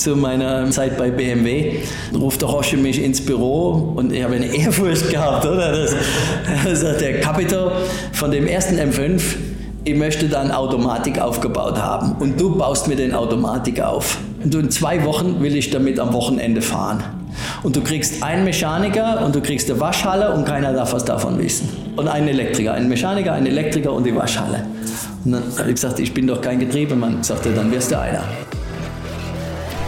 zu meiner Zeit bei BMW, ruft der Rosche mich ins Büro und ich habe eine Ehrfurcht gehabt, oder? Das, das sagt der Capito von dem ersten M5, ich möchte dann Automatik aufgebaut haben und du baust mir den Automatik auf. Und in zwei Wochen will ich damit am Wochenende fahren. Und du kriegst einen Mechaniker und du kriegst eine Waschhalle und keiner darf was davon wissen. Und einen Elektriker, einen Mechaniker, einen Elektriker und die Waschhalle. Und dann habe ich gesagt, ich bin doch kein Getriebemann. Sagte, dann wirst du einer.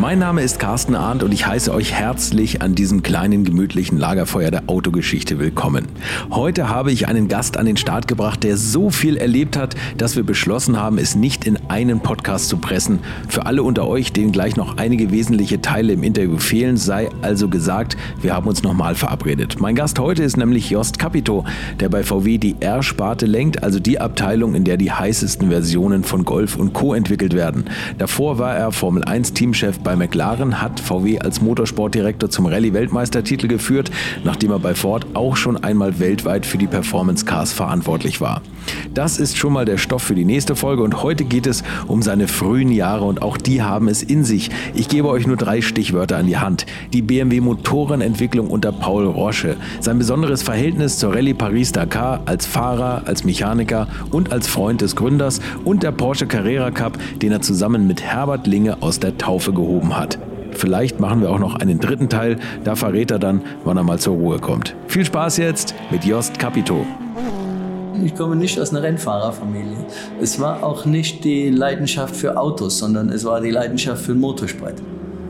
Mein Name ist Carsten Arndt und ich heiße euch herzlich an diesem kleinen gemütlichen Lagerfeuer der Autogeschichte willkommen. Heute habe ich einen Gast an den Start gebracht, der so viel erlebt hat, dass wir beschlossen haben, es nicht in einen Podcast zu pressen. Für alle unter euch, denen gleich noch einige wesentliche Teile im Interview fehlen, sei also gesagt, wir haben uns nochmal verabredet. Mein Gast heute ist nämlich Jost Capito, der bei VW die R-Sparte lenkt, also die Abteilung, in der die heißesten Versionen von Golf und Co. entwickelt werden. Davor war er Formel 1 Teamchef bei McLaren hat VW als Motorsportdirektor zum Rallye-Weltmeistertitel geführt, nachdem er bei Ford auch schon einmal weltweit für die Performance Cars verantwortlich war. Das ist schon mal der Stoff für die nächste Folge und heute geht es um seine frühen Jahre und auch die haben es in sich. Ich gebe euch nur drei Stichwörter an die Hand. Die BMW Motorenentwicklung unter Paul Rosche, sein besonderes Verhältnis zur Rallye Paris-Dakar als Fahrer, als Mechaniker und als Freund des Gründers und der Porsche Carrera Cup, den er zusammen mit Herbert Linge aus der Taufe gehoben gegeben hat. Vielleicht machen wir auch noch einen dritten Teil, da verrät er dann, wann er mal zur Ruhe kommt. Viel Spaß jetzt mit Jost Capito. Ich komme nicht aus einer Rennfahrerfamilie. Es war auch nicht die Leidenschaft für Autos, sondern es war die Leidenschaft für Motorsport.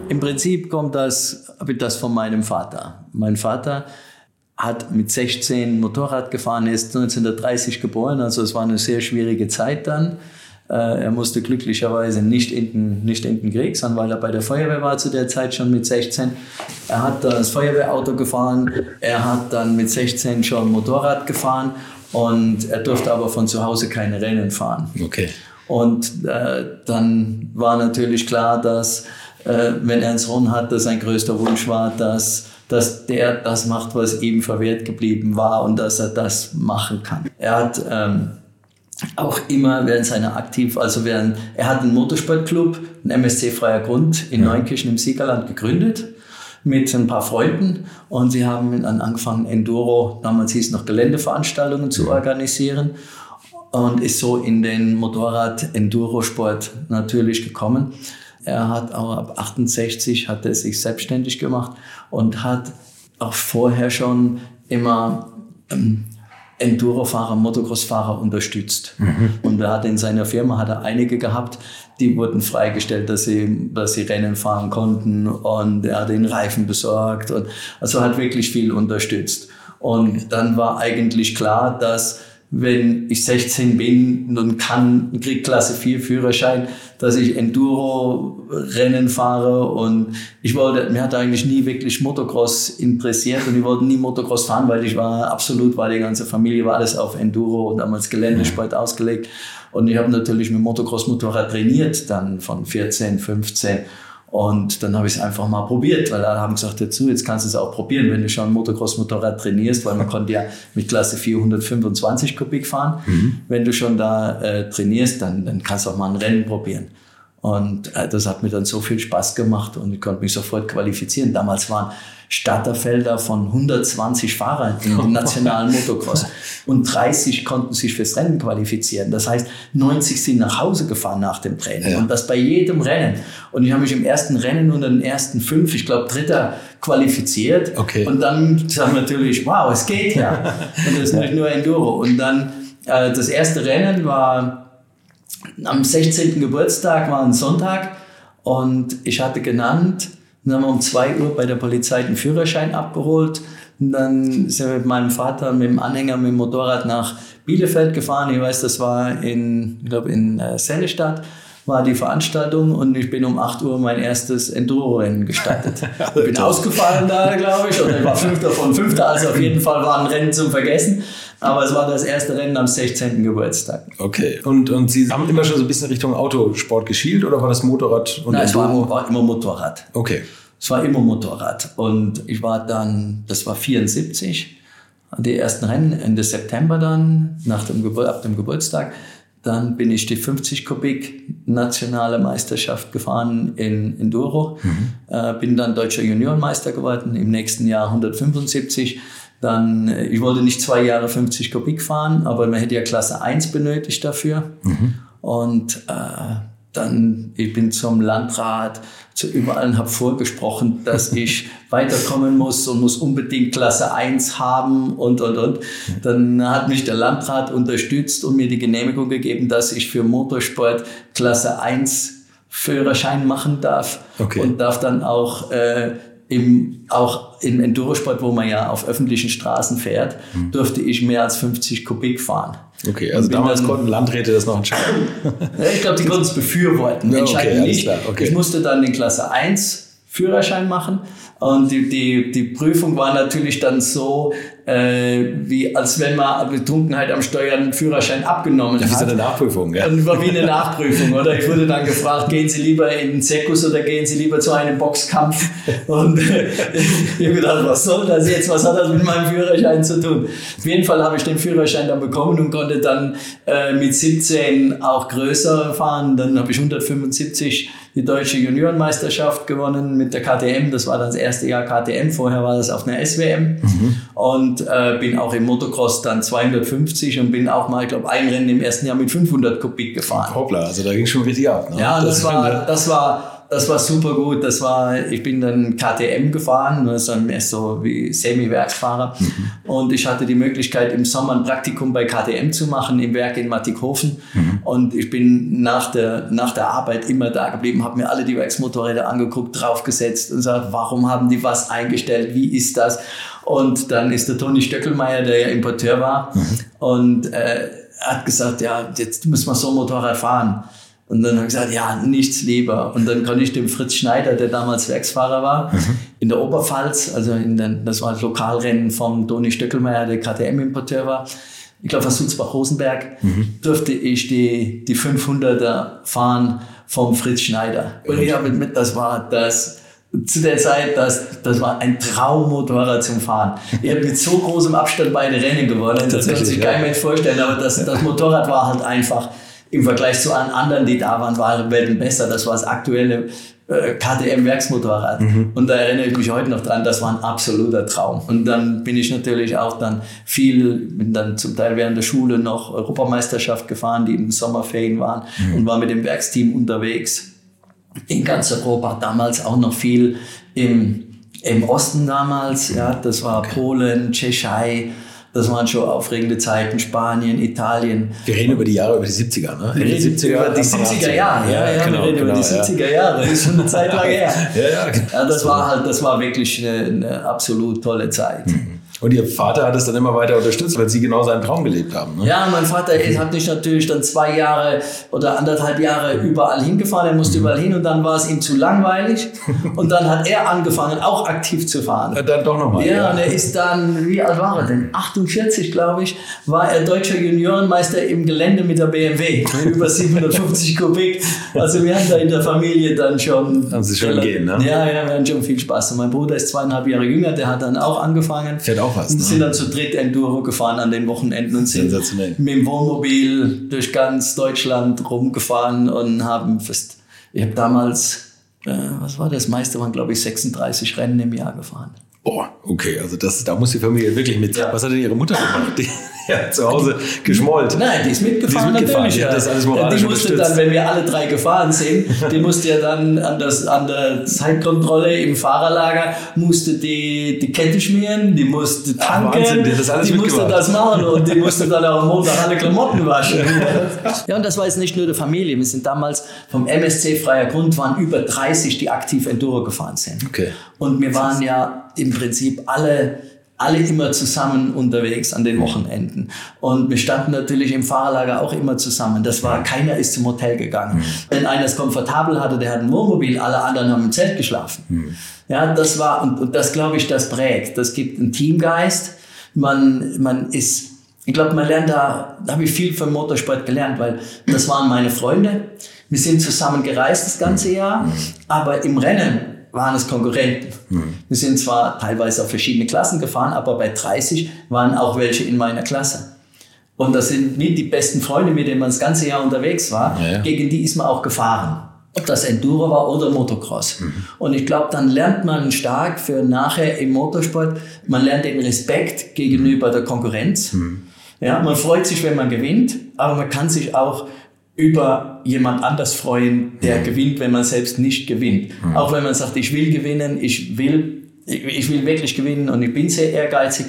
Im Prinzip kommt das, das von meinem Vater. Mein Vater hat mit 16 Motorrad gefahren, ist 1930 geboren, also es war eine sehr schwierige Zeit dann. Äh, er musste glücklicherweise nicht in, den, nicht in den Krieg, sondern weil er bei der Feuerwehr war zu der Zeit schon mit 16. Er hat das Feuerwehrauto gefahren, er hat dann mit 16 schon Motorrad gefahren und er durfte aber von zu Hause keine Rennen fahren. Okay. Und äh, dann war natürlich klar, dass äh, wenn er einen Sohn hat, dass sein größter Wunsch war, dass dass der das macht, was ihm verwehrt geblieben war und dass er das machen kann. Er hat ähm, auch immer während seiner aktiv, also während, er hat einen Motorsportclub, einen MSC Freier Grund in. Neunkirchen im Siegerland gegründet mit ein paar Freunden und sie haben dann angefangen Enduro, damals hieß es noch Geländeveranstaltungen zu organisieren und ist so in den Motorrad-Enduro-Sport natürlich gekommen. Er hat auch ab 68 hat er sich selbstständig gemacht und hat auch vorher schon immer ähm, Enduro-Fahrer, Motocross-Fahrer unterstützt. Mhm. Und er hat in seiner Firma hat er einige gehabt, die wurden freigestellt, dass sie, dass sie Rennen fahren konnten und er hat den Reifen besorgt und also hat wirklich viel unterstützt. Und dann war eigentlich klar, dass wenn ich 16 bin und kann, krieg Klasse 4 Führerschein, dass ich Enduro-Rennen fahre. Und ich wollte, mir hat eigentlich nie wirklich Motocross interessiert und ich wollte nie Motocross fahren, weil ich war absolut, weil die ganze Familie war alles auf Enduro und damals Geländesport mhm. ausgelegt. Und ich habe natürlich mit Motocross-Motorrad trainiert, dann von 14, 15 und dann habe ich es einfach mal probiert, weil alle haben gesagt, dazu, jetzt kannst du es auch probieren, wenn du schon Motocross-Motorrad trainierst, weil man konnte ja mit Klasse 425 Kubik fahren. Mhm. Wenn du schon da äh, trainierst, dann, dann kannst du auch mal ein Rennen probieren. Und äh, das hat mir dann so viel Spaß gemacht und ich konnte mich sofort qualifizieren. Damals waren Starterfelder von 120 Fahrern im nationalen Motocross und 30 konnten sich fürs Rennen qualifizieren. Das heißt, 90 sind nach Hause gefahren nach dem Training ja. und das bei jedem Rennen. Und ich habe mich im ersten Rennen unter den ersten fünf, ich glaube Dritter, qualifiziert. Okay. Und dann sagen wir natürlich, wow, es geht ja. Und das ist nicht nur Enduro. Und dann äh, das erste Rennen war am 16. Geburtstag, war ein Sonntag und ich hatte genannt, dann haben wir um 2 Uhr bei der Polizei den Führerschein abgeholt. Und dann sind wir mit meinem Vater mit dem Anhänger mit dem Motorrad nach Bielefeld gefahren. Ich weiß, das war in, ich glaube, in äh, Sennestadt war die Veranstaltung und ich bin um 8 Uhr mein erstes Enduro-Rennen gestartet. Ich bin ausgefallen da, glaube ich, oder ich war Fünfter von Fünfter, also auf jeden Fall war ein Rennen zum Vergessen. Aber es war das erste Rennen am 16. Geburtstag. Okay. Und, und Sie haben immer schon so ein bisschen Richtung Autosport geschielt oder war das Motorrad und Nein, es war, war immer Motorrad. Okay. Es war immer Motorrad. Und ich war dann, das war 74, die ersten Rennen Ende September dann, nach dem Gebur ab dem Geburtstag. Dann bin ich die 50 Kubik nationale Meisterschaft gefahren in Enduro. Mhm. Äh, bin dann deutscher Juniorenmeister geworden. Im nächsten Jahr 175. Dann, äh, ich wollte nicht zwei Jahre 50 Kubik fahren, aber man hätte ja Klasse 1 benötigt dafür. Mhm. Und äh, dann, ich bin zum Landrat, zu überall habe vorgesprochen, dass ich weiterkommen muss und muss unbedingt Klasse 1 haben und, und, und. Dann hat mich der Landrat unterstützt und mir die Genehmigung gegeben, dass ich für Motorsport Klasse 1 Führerschein machen darf okay. und darf dann auch äh, im, auch im Endurosport, wo man ja auf öffentlichen Straßen fährt, hm. durfte ich mehr als 50 Kubik fahren. Okay, also damals dann, konnten Landräte das noch entscheiden. ich glaube, die konnten es befürworten. Ja, okay, nicht. Okay. Ich musste dann den Klasse 1 Führerschein machen und die, die, die Prüfung war natürlich dann so, äh, wie als wenn man Betrunkenheit am Steuern einen Führerschein abgenommen hat. Wie so eine Nachprüfung, ja. Und war wie eine Nachprüfung, oder? Ich wurde dann gefragt, gehen Sie lieber in den Zirkus oder gehen Sie lieber zu einem Boxkampf? Und äh, ich habe gedacht, was soll das jetzt? Was hat das mit meinem Führerschein zu tun? Auf jeden Fall habe ich den Führerschein dann bekommen und konnte dann äh, mit 17 auch größer fahren. Dann habe ich 175 die deutsche Juniorenmeisterschaft gewonnen mit der KTM. Das war dann das erste Jahr KTM. Vorher war das auf einer SWM. Mhm. Und äh, bin auch im Motocross dann 250 und bin auch mal, ich glaube, ein Rennen im ersten Jahr mit 500 Kubik gefahren. Hoppla, also da ging schon richtig ab. Ne? Ja, das, das war, das war, das war super gut. Das war, ich bin dann KTM gefahren, das ist dann mehr so wie Semi-Werksfahrer. Mhm. Und ich hatte die Möglichkeit, im Sommer ein Praktikum bei KTM zu machen, im Werk in Mattighofen. Mhm. Und ich bin nach der, nach der Arbeit immer da geblieben, habe mir alle die Werksmotorräder angeguckt, draufgesetzt und gesagt, warum haben die was eingestellt, wie ist das? Und dann ist der Toni Stöckelmeier, der ja Importeur war, mhm. und äh, hat gesagt, ja, jetzt müssen wir so ein Motorrad fahren. Und dann habe ich gesagt, ja, nichts lieber. Und dann konnte ich dem Fritz Schneider, der damals Werksfahrer war, mhm. in der Oberpfalz, also in den, das war das Lokalrennen vom Toni Stöckelmeier, der KTM-Importeur war, ich glaube, von Sulzbach-Rosenberg, mhm. durfte ich die, die 500er fahren vom Fritz Schneider. Und ich habe mit, das war das, zu der Zeit, das, das war ein Traummotorrad zum Fahren. Ich habe mit so großem Abstand beide Rennen gewonnen, das kann sich kein Mensch vorstellen, aber das, das Motorrad war halt einfach im Vergleich zu allen anderen, die da waren, waren Welten besser. Das war das aktuelle äh, KTM-Werksmotorrad. Mhm. Und da erinnere ich mich heute noch dran, das war ein absoluter Traum. Und dann bin ich natürlich auch dann viel, bin dann zum Teil während der Schule noch Europameisterschaft gefahren, die im Sommerferien waren mhm. und war mit dem Werksteam unterwegs in ganz Europa, damals auch noch viel im, im Osten damals, ja, das war. Polen, Tschechei, das waren schon aufregende Zeiten, Spanien, Italien. Wir reden über die Jahre, über die 70er, ne? Wir reden 70er, über die 70er Jahre, ja, ja, genau, wir reden genau, über die 70er genau, Jahre, das ist schon eine Zeit lang her. ja, ja, ja, das war halt, das war wirklich eine, eine absolut tolle Zeit. Mhm. Und Ihr Vater hat es dann immer weiter unterstützt, weil Sie genau seinen Traum gelebt haben. Ne? Ja, mein Vater hat mich natürlich dann zwei Jahre oder anderthalb Jahre überall hingefahren. Er musste mhm. überall hin und dann war es ihm zu langweilig. Und dann hat er angefangen, auch aktiv zu fahren. Ja, dann doch nochmal. Ja, ja, und er ist dann, wie alt war er denn? 48, glaube ich, war er deutscher Juniorenmeister im Gelände mit der BMW. Über 750 Kubik. Also wir haben da in der Familie dann schon... Haben Sie schon gehen, ne? Ja, ja, wir hatten schon viel Spaß. Und mein Bruder ist zweieinhalb Jahre jünger, der hat dann auch angefangen. Fährt auch was. Ne? sind dann zu dritt Enduro gefahren an den Wochenenden und sind mit dem Wohnmobil durch ganz Deutschland rumgefahren und haben fast, ich habe damals, äh, was war das meiste, waren glaube ich 36 Rennen im Jahr gefahren. Oh, okay, also das, da muss die Familie wirklich mit. Ja. Was hat denn Ihre Mutter gemacht? Die, ja, zu Hause geschmollt. Nein, die ist mitgefahren, die ist mitgefahren. natürlich. Ja. Das alles moralisch die musste dann, wenn wir alle drei gefahren sind, die musste ja dann an, das, an der Zeitkontrolle im Fahrerlager, musste die, die Kette schmieren, die musste tanken, Ach, Wahnsinn, das alles die musste das machen und die musste dann auch am Montag alle Klamotten waschen. ja, und das war jetzt nicht nur die Familie. Wir sind damals vom MSC Freier Grund, waren über 30, die aktiv Enduro gefahren sind. Okay. Und wir waren ja im Prinzip alle alle immer zusammen unterwegs an den Wochenenden. Und wir standen natürlich im Fahrerlager auch immer zusammen. Das war, keiner ist zum Hotel gegangen. Mhm. Wenn einer es komfortabel hatte, der hat ein Wohnmobil, alle anderen haben im Zelt geschlafen. Mhm. Ja, das war, und, und das glaube ich, das prägt. Das gibt einen Teamgeist. Man, man ist, ich glaube, man lernt da, da habe ich viel vom Motorsport gelernt, weil das waren meine Freunde. Wir sind zusammen gereist das ganze Jahr, mhm. aber im Rennen waren es Konkurrenten. Wir sind zwar teilweise auf verschiedene Klassen gefahren, aber bei 30 waren auch welche in meiner Klasse. Und das sind nicht die besten Freunde, mit denen man das ganze Jahr unterwegs war. Ja, ja. Gegen die ist man auch gefahren. Ob das Enduro war oder Motocross. Und ich glaube, dann lernt man stark für nachher im Motorsport, man lernt den Respekt gegenüber der Konkurrenz. Ja, man freut sich, wenn man gewinnt, aber man kann sich auch über jemand anders freuen, der gewinnt, wenn man selbst nicht gewinnt. Auch wenn man sagt, ich will gewinnen, ich will, ich will wirklich gewinnen und ich bin sehr ehrgeizig.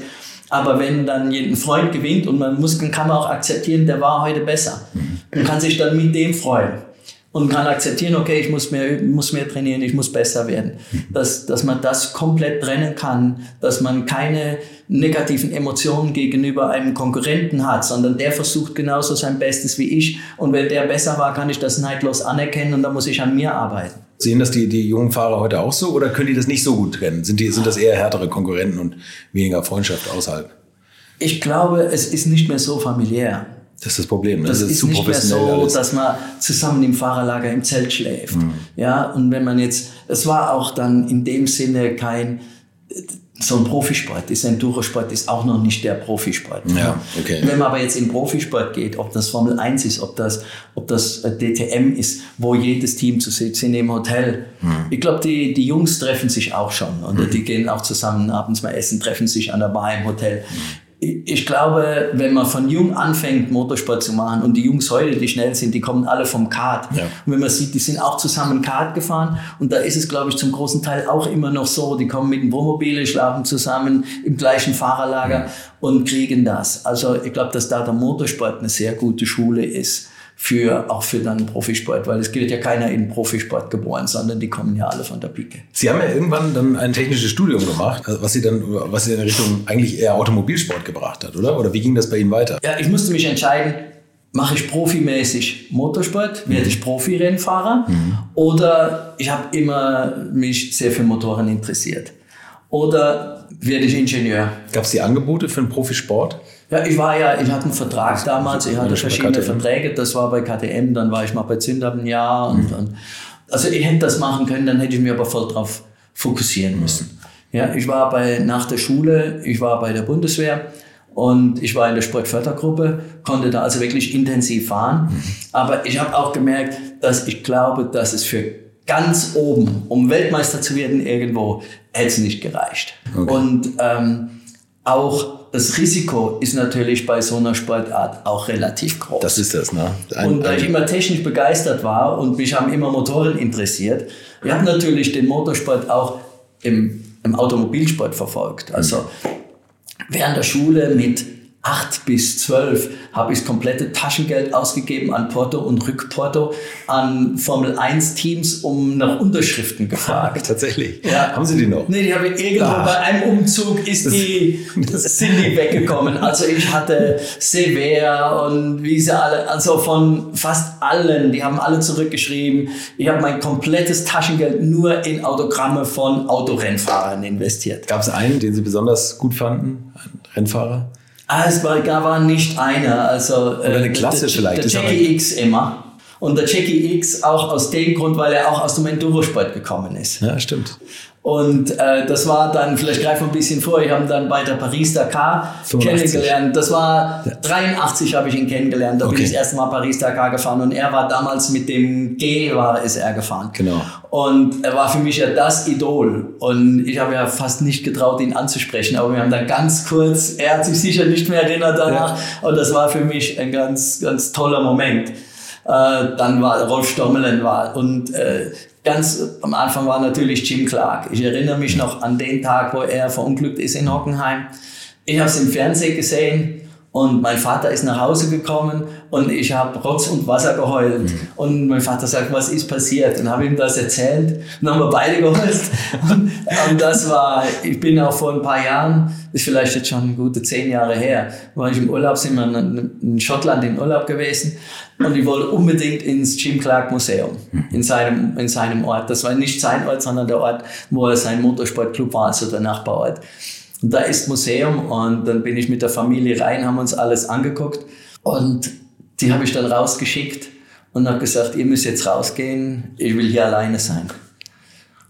Aber wenn dann ein Freund gewinnt und man muss, dann kann man auch akzeptieren, der war heute besser. Man kann sich dann mit dem freuen und kann akzeptieren, okay, ich muss mehr muss mehr trainieren, ich muss besser werden. Dass, dass man das komplett trennen kann, dass man keine negativen Emotionen gegenüber einem Konkurrenten hat, sondern der versucht genauso sein Bestes wie ich. Und wenn der besser war, kann ich das neidlos anerkennen und dann muss ich an mir arbeiten. Sehen das die, die jungen Fahrer heute auch so oder können die das nicht so gut trennen? Sind, die, sind das eher härtere Konkurrenten und weniger Freundschaft außerhalb? Ich glaube, es ist nicht mehr so familiär. Das ist das Problem. Ne? Das, ist, zu nicht mehr so, alles. dass man zusammen im Fahrerlager im Zelt schläft. Ja, und wenn man jetzt, es war auch dann in dem Sinne kein, so ein Profisport ist, Endurosport ist auch noch nicht der Profisport. Ja, okay. Wenn man aber jetzt in Profisport geht, ob das Formel 1 ist, ob das, ob das äh, DTM ist, wo jedes Team zu sitzt in dem Hotel. Ich glaube, die, die Jungs treffen sich auch schon und die gehen auch zusammen abends mal essen, treffen sich an der Bar im Hotel. Ich glaube, wenn man von jung anfängt, Motorsport zu machen und die Jungs heute, die schnell sind, die kommen alle vom Kart. Ja. Und wenn man sieht, die sind auch zusammen Kart gefahren und da ist es, glaube ich, zum großen Teil auch immer noch so, die kommen mit dem Wohnmobil, schlafen zusammen im gleichen Fahrerlager und kriegen das. Also ich glaube, dass da der Motorsport eine sehr gute Schule ist für auch für dann Profisport, weil es wird ja keiner in Profisport geboren, sondern die kommen ja alle von der Pike. Sie haben ja irgendwann dann ein technisches Studium gemacht, was Sie dann, was Sie in Richtung eigentlich eher Automobilsport gebracht hat, oder? Oder wie ging das bei Ihnen weiter? Ja, ich musste mich entscheiden, mache ich profimäßig Motorsport, werde ich Profirennfahrer oder ich habe immer mich sehr für Motoren interessiert. Oder werde ich Ingenieur. Gab es die Angebote für einen Profisport? Ja, ich war ja, ich hatte einen Vertrag damals, ich hatte verschiedene. Verträge, das war bei KTM, dann war ich mal bei Zündab ein Jahr und, und also ich hätte das machen können, dann hätte ich mich aber voll drauf fokussieren müssen. Ja, ich war bei, nach der Schule, ich war bei der Bundeswehr und ich war in der Sportfördergruppe, konnte da also wirklich intensiv fahren. Aber ich habe auch gemerkt, dass ich glaube, dass es für ganz oben, um Weltmeister zu werden irgendwo, hätte es nicht gereicht. Okay. Und ähm, auch das Risiko ist natürlich bei so einer Sportart auch relativ groß. Das ist das, ne? Ein, Und da ich immer technisch begeistert war und mich haben immer Motoren interessiert, ich habe natürlich den Motorsport auch im, im Automobilsport verfolgt. Also während der Schule mit 8 bis 12 habe ich das komplette Taschengeld ausgegeben an Porto und Rückporto an Formel 1 Teams um nach Unterschriften gefragt. Tatsächlich. Ja. Haben Sie die noch? Nee, die habe ich irgendwo Ach. bei einem Umzug ist die, sind die weggekommen. Also ich hatte Sever und wie sie alle, also von fast allen, die haben alle zurückgeschrieben. Ich habe mein komplettes Taschengeld nur in Autogramme von Autorennfahrern investiert. Gab es einen, den Sie besonders gut fanden? Ein Rennfahrer? Ah, es war, da war nicht einer. Also, Oder eine Klasse der, vielleicht, Der Jackie X immer. Und der Jackie X auch aus dem Grund, weil er auch aus dem Endurosport gekommen ist. Ja, stimmt. Und äh, das war dann, vielleicht greifen wir ein bisschen vor, ich habe ihn dann bei der Paris-Dakar 85. kennengelernt. Das war 83 habe ich ihn kennengelernt. Da bin Okay. ich das erste Mal Paris-Dakar gefahren und er war damals mit dem G war ist er gefahren. Genau. Und er war für mich ja das Idol. Und ich habe ja fast nicht getraut, ihn anzusprechen. Aber wir haben dann ganz kurz, er hat sich sicher nicht mehr erinnert danach. Und das war für mich ein ganz, ganz toller Moment. Äh, dann war Rolf Stommelen war und äh, ganz am Anfang war natürlich Jim Clark. Ich erinnere mich noch an den Tag, wo er verunglückt ist in Hockenheim. Ich habe es im Fernsehen gesehen und mein Vater ist nach Hause gekommen und ich habe Rotz und Wasser geheult. Und mein Vater sagt, was ist passiert? Und habe ihm das erzählt. Und dann haben wir beide geheult. Und, und das war, ich bin auch vor ein paar Jahren, ist vielleicht jetzt schon gute zehn Jahre her, war ich im Urlaub, sind wir in, in Schottland in Urlaub gewesen. Und ich wollte unbedingt ins Jim Clark Museum in seinem, in seinem Ort. Das war nicht sein Ort, sondern der Ort, wo er sein Motorsportclub war, also der Nachbarort. Da ist Museum und dann bin ich mit der Familie rein, haben uns alles angeguckt und die habe ich dann rausgeschickt und habe gesagt, ihr müsst jetzt rausgehen, ich will hier alleine sein.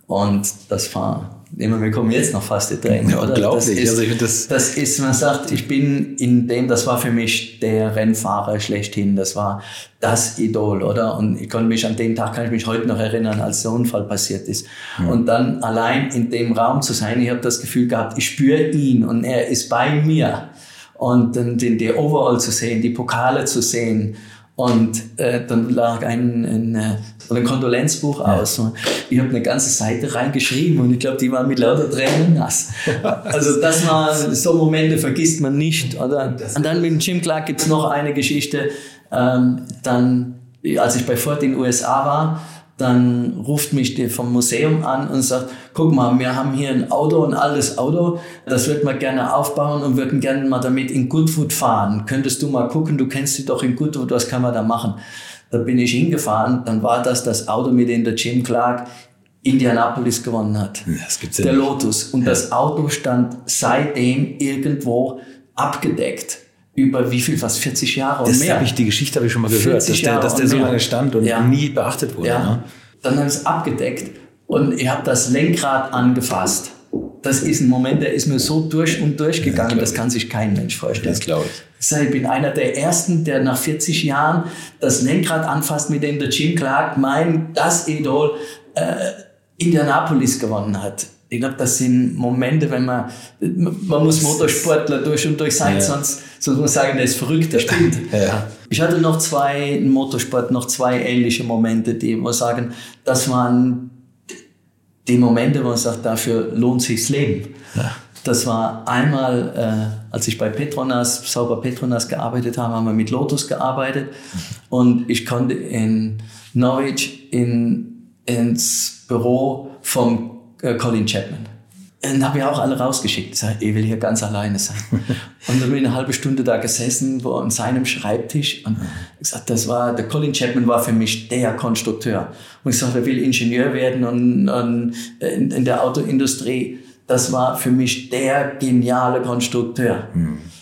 Und das war immer, wir kommen jetzt noch fast die Tränen. Ja, oder? unglaublich. Das ist, Also ich das- das ist, man sagt, ich bin in dem, das war für mich der Rennfahrer schlechthin. Das war das Idol, oder? Und ich konnte mich an den Tag, kann ich mich heute noch erinnern, als der Unfall passiert ist. Und dann allein in dem Raum zu sein, ich habe das Gefühl gehabt, ich spüre ihn und er ist bei mir. Und dann den, die Overall zu sehen, die Pokale zu sehen. Und äh, dann lag ein, ein, äh, ein Kondolenzbuch aus. Ich habe eine ganze Seite reingeschrieben und ich glaube, die waren mit lauter Tränen nass. Also das war, so Momente vergisst man nicht. Oder? Und dann mit Jim Clark gibt's noch eine Geschichte. Ähm, dann, als ich bei Ford in den USA war, dann ruft mich der vom Museum an und sagt, guck mal, wir haben hier ein Auto, ein altes Auto, das würden wir gerne aufbauen und würden gerne mal damit in Goodwood fahren. Könntest du mal gucken, du kennst sie doch in Goodwood, was kann man da machen? Da bin ich hingefahren, dann war das das Auto, mit dem der Jim Clark Indianapolis gewonnen hat. Das gibt's ja der nicht. Lotus. Und das Auto stand seitdem irgendwo abgedeckt. Über wie viel, fast 40 Jahre und Das mehr. habe ich, die Geschichte habe ich schon mal gehört, 40 dass der, dass der und so mehr. lange stand und Ja. nie beachtet wurde. Ja. Ne? Dann habe ich es abgedeckt und ich habe das Lenkrad angefasst. Das ist ein Moment, der ist mir so durch und durch gegangen, das kann sich kein Mensch vorstellen. Das glaube ich. Ich bin einer der Ersten, der nach 40 Jahren das Lenkrad anfasst, mit dem der Jim Clark mein, das Idol, äh, Indianapolis gewonnen hat. Ich glaube, das sind Momente, wenn man, man muss Motorsportler durch und durch sein, Ja. sonst, sonst muss man sagen, der ist verrückt, der stimmt. Ja. Ich hatte noch zwei, im Motorsport noch zwei ähnliche Momente, die, wo sagen, das waren die Momente, wo man sagt, dafür lohnt sich's Leben. Das war einmal, äh, als ich bei Petronas, Sauber Petronas gearbeitet habe, haben wir mit Lotus gearbeitet und ich konnte in Norwich in, ins Büro vom äh, Colin Chapman. Und habe ja auch alle rausgeschickt. Ich sage, ich will hier ganz alleine sein. und dann bin ich eine halbe Stunde da gesessen, wo an seinem Schreibtisch. Und ich gesagt, das war, der Colin Chapman war für mich der Konstrukteur. Und ich sagte, er will Ingenieur werden und, und in, in der Autoindustrie. Das war für mich der geniale Konstrukteur.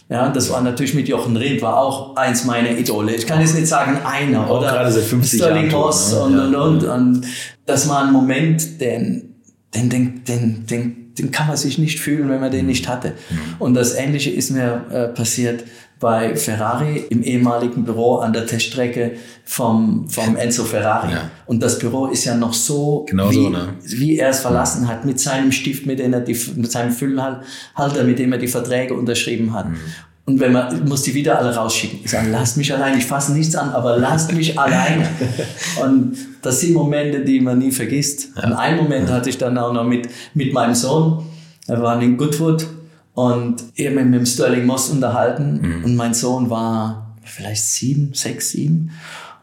Ja, das war natürlich mit Jochen Rindt, war auch eins meiner Idole. Ich kann jetzt nicht sagen einer, Auch oder? gerade seit 50 Sterling Jahren Moss ne? und, Ja, und, und, und. Das war ein Moment, den, den, den, den, den, den kann man sich nicht fühlen, wenn man den nicht hatte. Mhm. Und das Ähnliche ist mir äh, passiert bei Ferrari im ehemaligen Büro an der Teststrecke vom, vom Enzo Ferrari. Ja. Und das Büro ist ja noch so, Genau wie, so, ne? wie er es verlassen hat, mit seinem Stift, mit, dem er die, mit seinem Füllhalter, mit dem er die Verträge unterschrieben hat. Mhm. Und wenn man, muss die wieder alle rausschicken. Ich sage, lasst mich allein, ich fasse nichts an, aber lasst mich alleine. Und das sind Momente, die man nie vergisst. Und einen Moment hatte ich dann auch noch mit, mit meinem Sohn. Wir waren in Goodwood und mich mit dem Sterling Moss unterhalten. Und mein Sohn war vielleicht sieben, sechs, sieben.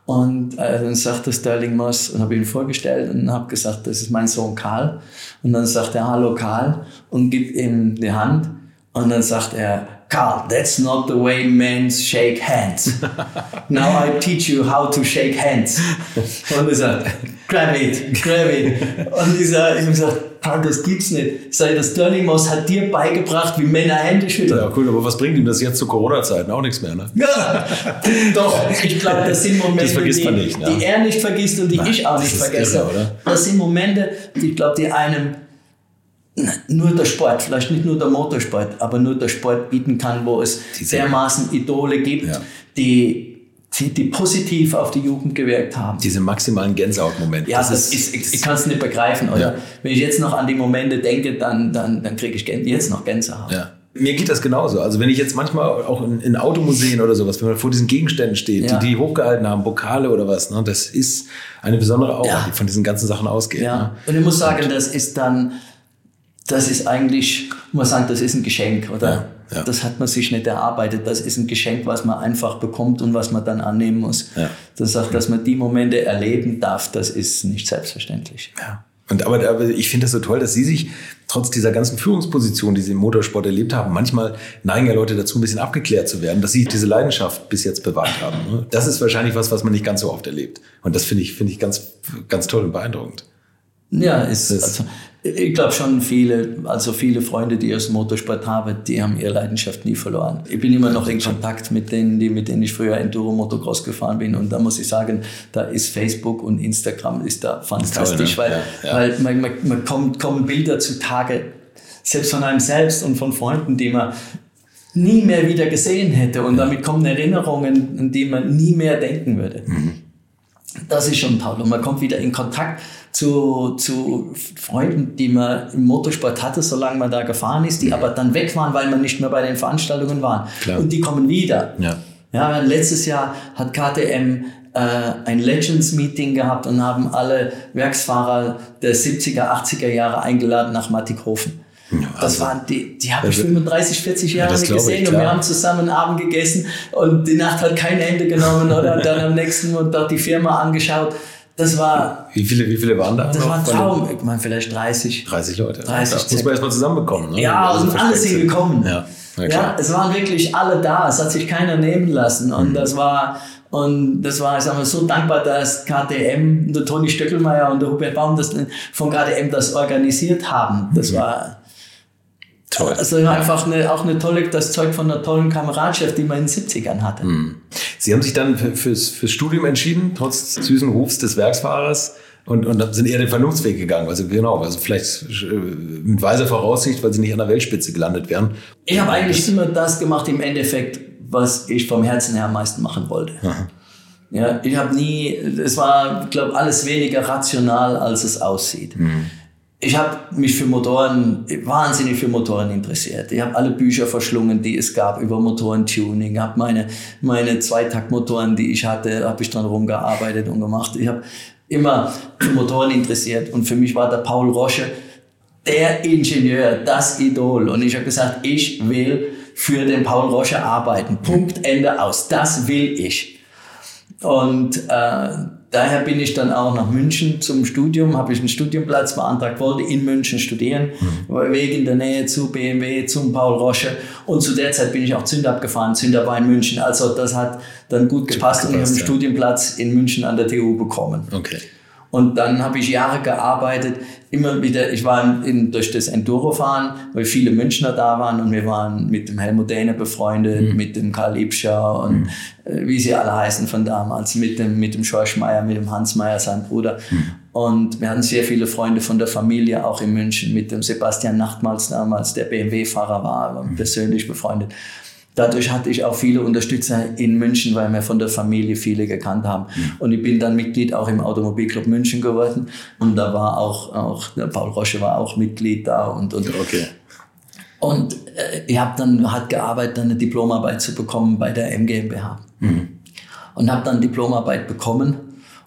Und äh, dann sagte Sterling Moss und habe ihn vorgestellt und habe gesagt, das ist mein Sohn Karl. Und dann sagt er, hallo Karl und gibt ihm die Hand. Und dann sagt er, Carl, that's not the way men shake hands. Now I teach you how to shake hands. Und er sagt, grab it, grab it. Und ich sage, ich gesagt, Carl, das gibt's nicht. Ich sage, das Sterling Moss hat dir beigebracht, wie Männer Hände schütteln. Ja, cool, aber was bringt ihm das jetzt zu Corona-Zeiten? Auch nichts mehr, ne? Ja, doch, ich glaube, das sind Momente, Das die, nicht, ne? die er nicht vergisst und die Nein, ich auch nicht vergesse. irre? Das sind Momente, die ich glaube, die einem nur der Sport, vielleicht nicht nur der Motorsport, aber nur der Sport bieten kann, wo es Diese- dermaßen Idole gibt, Ja. die, die, die positiv auf die Jugend gewirkt haben. Diese maximalen Gänsehautmomente. Ja, das, ist, ich, ich kann es nicht begreifen. Oder? Ja. Wenn ich jetzt noch an die Momente denke, dann, dann, dann kriege ich jetzt noch Gänsehaut. Ja. Mir geht das genauso. Also wenn ich jetzt manchmal auch in, in Automuseen oder sowas, wenn man vor diesen Gegenständen steht, Ja. die die hochgehalten haben, Pokale oder was, ne, das ist eine besondere Aura, Ja. die von diesen ganzen Sachen ausgeht. Ja, Ne? und ich muss sagen, das ist dann, das ist eigentlich, muss man sagen, das ist ein Geschenk, oder? Ja, ja. Das hat man sich nicht erarbeitet. Das ist ein Geschenk, was man einfach bekommt und was man dann annehmen muss. Ja. Das sagt, dass man die Momente erleben darf, das ist nicht selbstverständlich. Ja. Und aber, aber ich finde das so toll, dass Sie sich trotz dieser ganzen Führungsposition, die Sie im Motorsport erlebt haben, manchmal neigen ja Leute dazu, ein bisschen abgeklärt zu werden, dass Sie diese Leidenschaft bis jetzt bewahrt haben. ne? Das ist wahrscheinlich was, was man nicht ganz so oft erlebt. Und das finde ich, finde ich ganz, ganz toll und beeindruckend. Ja, ist, also, Ich glaube schon viele, also viele Freunde, die aus dem Motorsport haben, die haben ihre Leidenschaft nie verloren. Ich bin immer noch in Kontakt mit denen, die, mit denen ich früher Enduro Motocross gefahren bin. Und da muss ich sagen, da ist Facebook und Instagram ist da fantastisch, toll, ne? weil, Ja, ja. weil man, man, man kommt, kommen Bilder zutage, selbst von einem selbst und von Freunden, die man nie mehr wieder gesehen hätte. Und damit kommen Erinnerungen, an die man nie mehr denken würde. Das ist schon toll. Und man kommt wieder in Kontakt zu, zu Freunden, die man im Motorsport hatte, solange man da gefahren ist, die aber dann weg waren, weil man nicht mehr bei den Veranstaltungen war. Klar. Und die kommen wieder. Ja. Ja, letztes Jahr hat KTM äh, ein Legends-Meeting gehabt und haben alle Werksfahrer der 70er, 80er Jahre eingeladen nach Mattighofen. Das waren die, die habe ich 35, 40 Jahre nicht glaube ich, gesehen und wir haben zusammen Abend gegessen und die Nacht hat kein Ende genommen oder dann am nächsten Tag die Firma angeschaut. Das war, Wie viele, wie viele waren da? das war ein Traum. Ich meine, vielleicht 30. 30 Leute. 30 das muss man erstmal zusammenbekommen. Ne? Ja, Also und alle sind gekommen. Ja, ja, Ja, es waren wirklich alle da. Es hat sich keiner nehmen lassen. Und Mhm. das war, und das war, ich sag mal, so dankbar, dass KTM, der Toni Stöckelmeier und der Hubert Baum das von KTM das organisiert haben. Das Mhm. war, Toll. also einfach eine, auch eine tolle, das Zeug von einer tollen Kameradschaft, die man in den 70ern hatte. Mhm. Sie haben sich dann für, fürs, fürs Studium entschieden, trotz süßen Rufs des Werksfahrers. Und, und sind eher den Vernunftsweg gegangen. Also genau, also vielleicht äh, mit weiser Voraussicht, weil sie nicht an der Weltspitze gelandet wären. Ich habe eigentlich immer das gemacht im Endeffekt, was ich vom Herzen her am meisten machen wollte. Ja, ich habe nie, es war, glaube alles weniger rational, als es aussieht. Ich habe mich für Motoren, wahnsinnig für Motoren interessiert. Ich habe alle Bücher verschlungen, die es gab über Motorentuning. habe meine, meine Zweitaktmotoren, die ich hatte, habe ich dran rumgearbeitet und gemacht. Ich habe immer für Motoren interessiert und für mich war der Paul Rosche der Ingenieur, das Idol. Und ich habe gesagt, ich will für den Paul Rosche arbeiten. Punkt, Ende aus. Das will ich. Und äh, daher bin ich dann auch nach München zum Studium, habe ich einen Studienplatz beantragt, wollte in München studieren, war wegen der Nähe zu BMW, zum Paul Rosche. Und zu der Zeit bin ich auch Zündab gefahren. Zündab war in München. Also das hat dann gut gepasst und ich habe einen ja. Studienplatz in München an der TU bekommen. Okay. Und dann habe ich Jahre gearbeitet, immer wieder, ich war in, durch das Enduro-Fahren, weil viele Münchner da waren und wir waren mit dem Helmut Dehne befreundet, mit dem Karl Ibscher und äh, wie sie alle heißen von damals, mit dem, mit dem Schorsch Meier, mit dem Hans Meier, sein Bruder. Und wir hatten sehr viele Freunde von der Familie, auch in München, mit dem Sebastian Nachtmals damals, der BMW-Fahrer war, und persönlich befreundet. Dadurch hatte ich auch viele Unterstützer in München, weil wir von der Familie viele gekannt haben. Und ich bin dann Mitglied auch im Automobilclub München geworden. Und da war auch, auch der Paul Rosche war auch Mitglied da und, und Okay. und äh, ich habe dann hat gearbeitet, eine Diplomarbeit zu bekommen bei der MGmbH. Und habe dann Diplomarbeit bekommen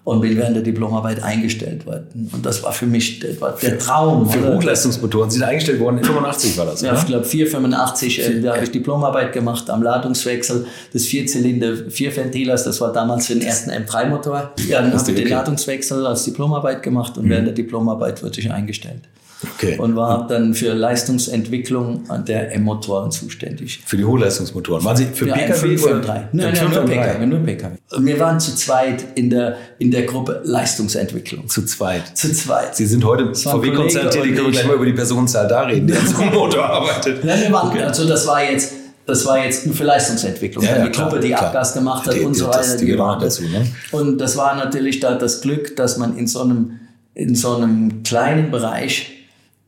und bin während der Diplomarbeit eingestellt worden. Und das war für mich der, war der Traum. Für oder? Hochleistungsmotoren sind eingestellt worden. In 85 war das, Ja, oder? ich glaube 485, äh, da habe ich Diplomarbeit gemacht am Ladungswechsel des Vierzylinder Vierventilers. Das war damals für den ersten M3-Motor. Ja, dann habe ich den. Mhm. Ladungswechsel als Diplomarbeit gemacht und während der Diplomarbeit wurde ich eingestellt. Okay. Und war dann für Leistungsentwicklung an der M-Motoren zuständig. Für die Hochleistungsmotoren. Waren Sie für ein PKW? 5 und 3. Nein, nein, Fünf nur. PKW, nur PKW. Wir waren zu zweit in der, in der Gruppe Leistungsentwicklung. Zu zweit. Zu zweit. Sie sind heute ein VW-Konzern tätig, können wir ich. gleich mal über die Personenzahl da reden, die an so einem Motor arbeitet. Nein, wir waren, also das war jetzt, das war jetzt nur für Leistungsentwicklung. Ja, ja, die klar, Gruppe, die klar. Abgas gemacht hat Die- und so das- weiter. die gehören waren dazu, ne? Und das war natürlich da das Glück, dass man in so einem, in so einem kleinen Bereich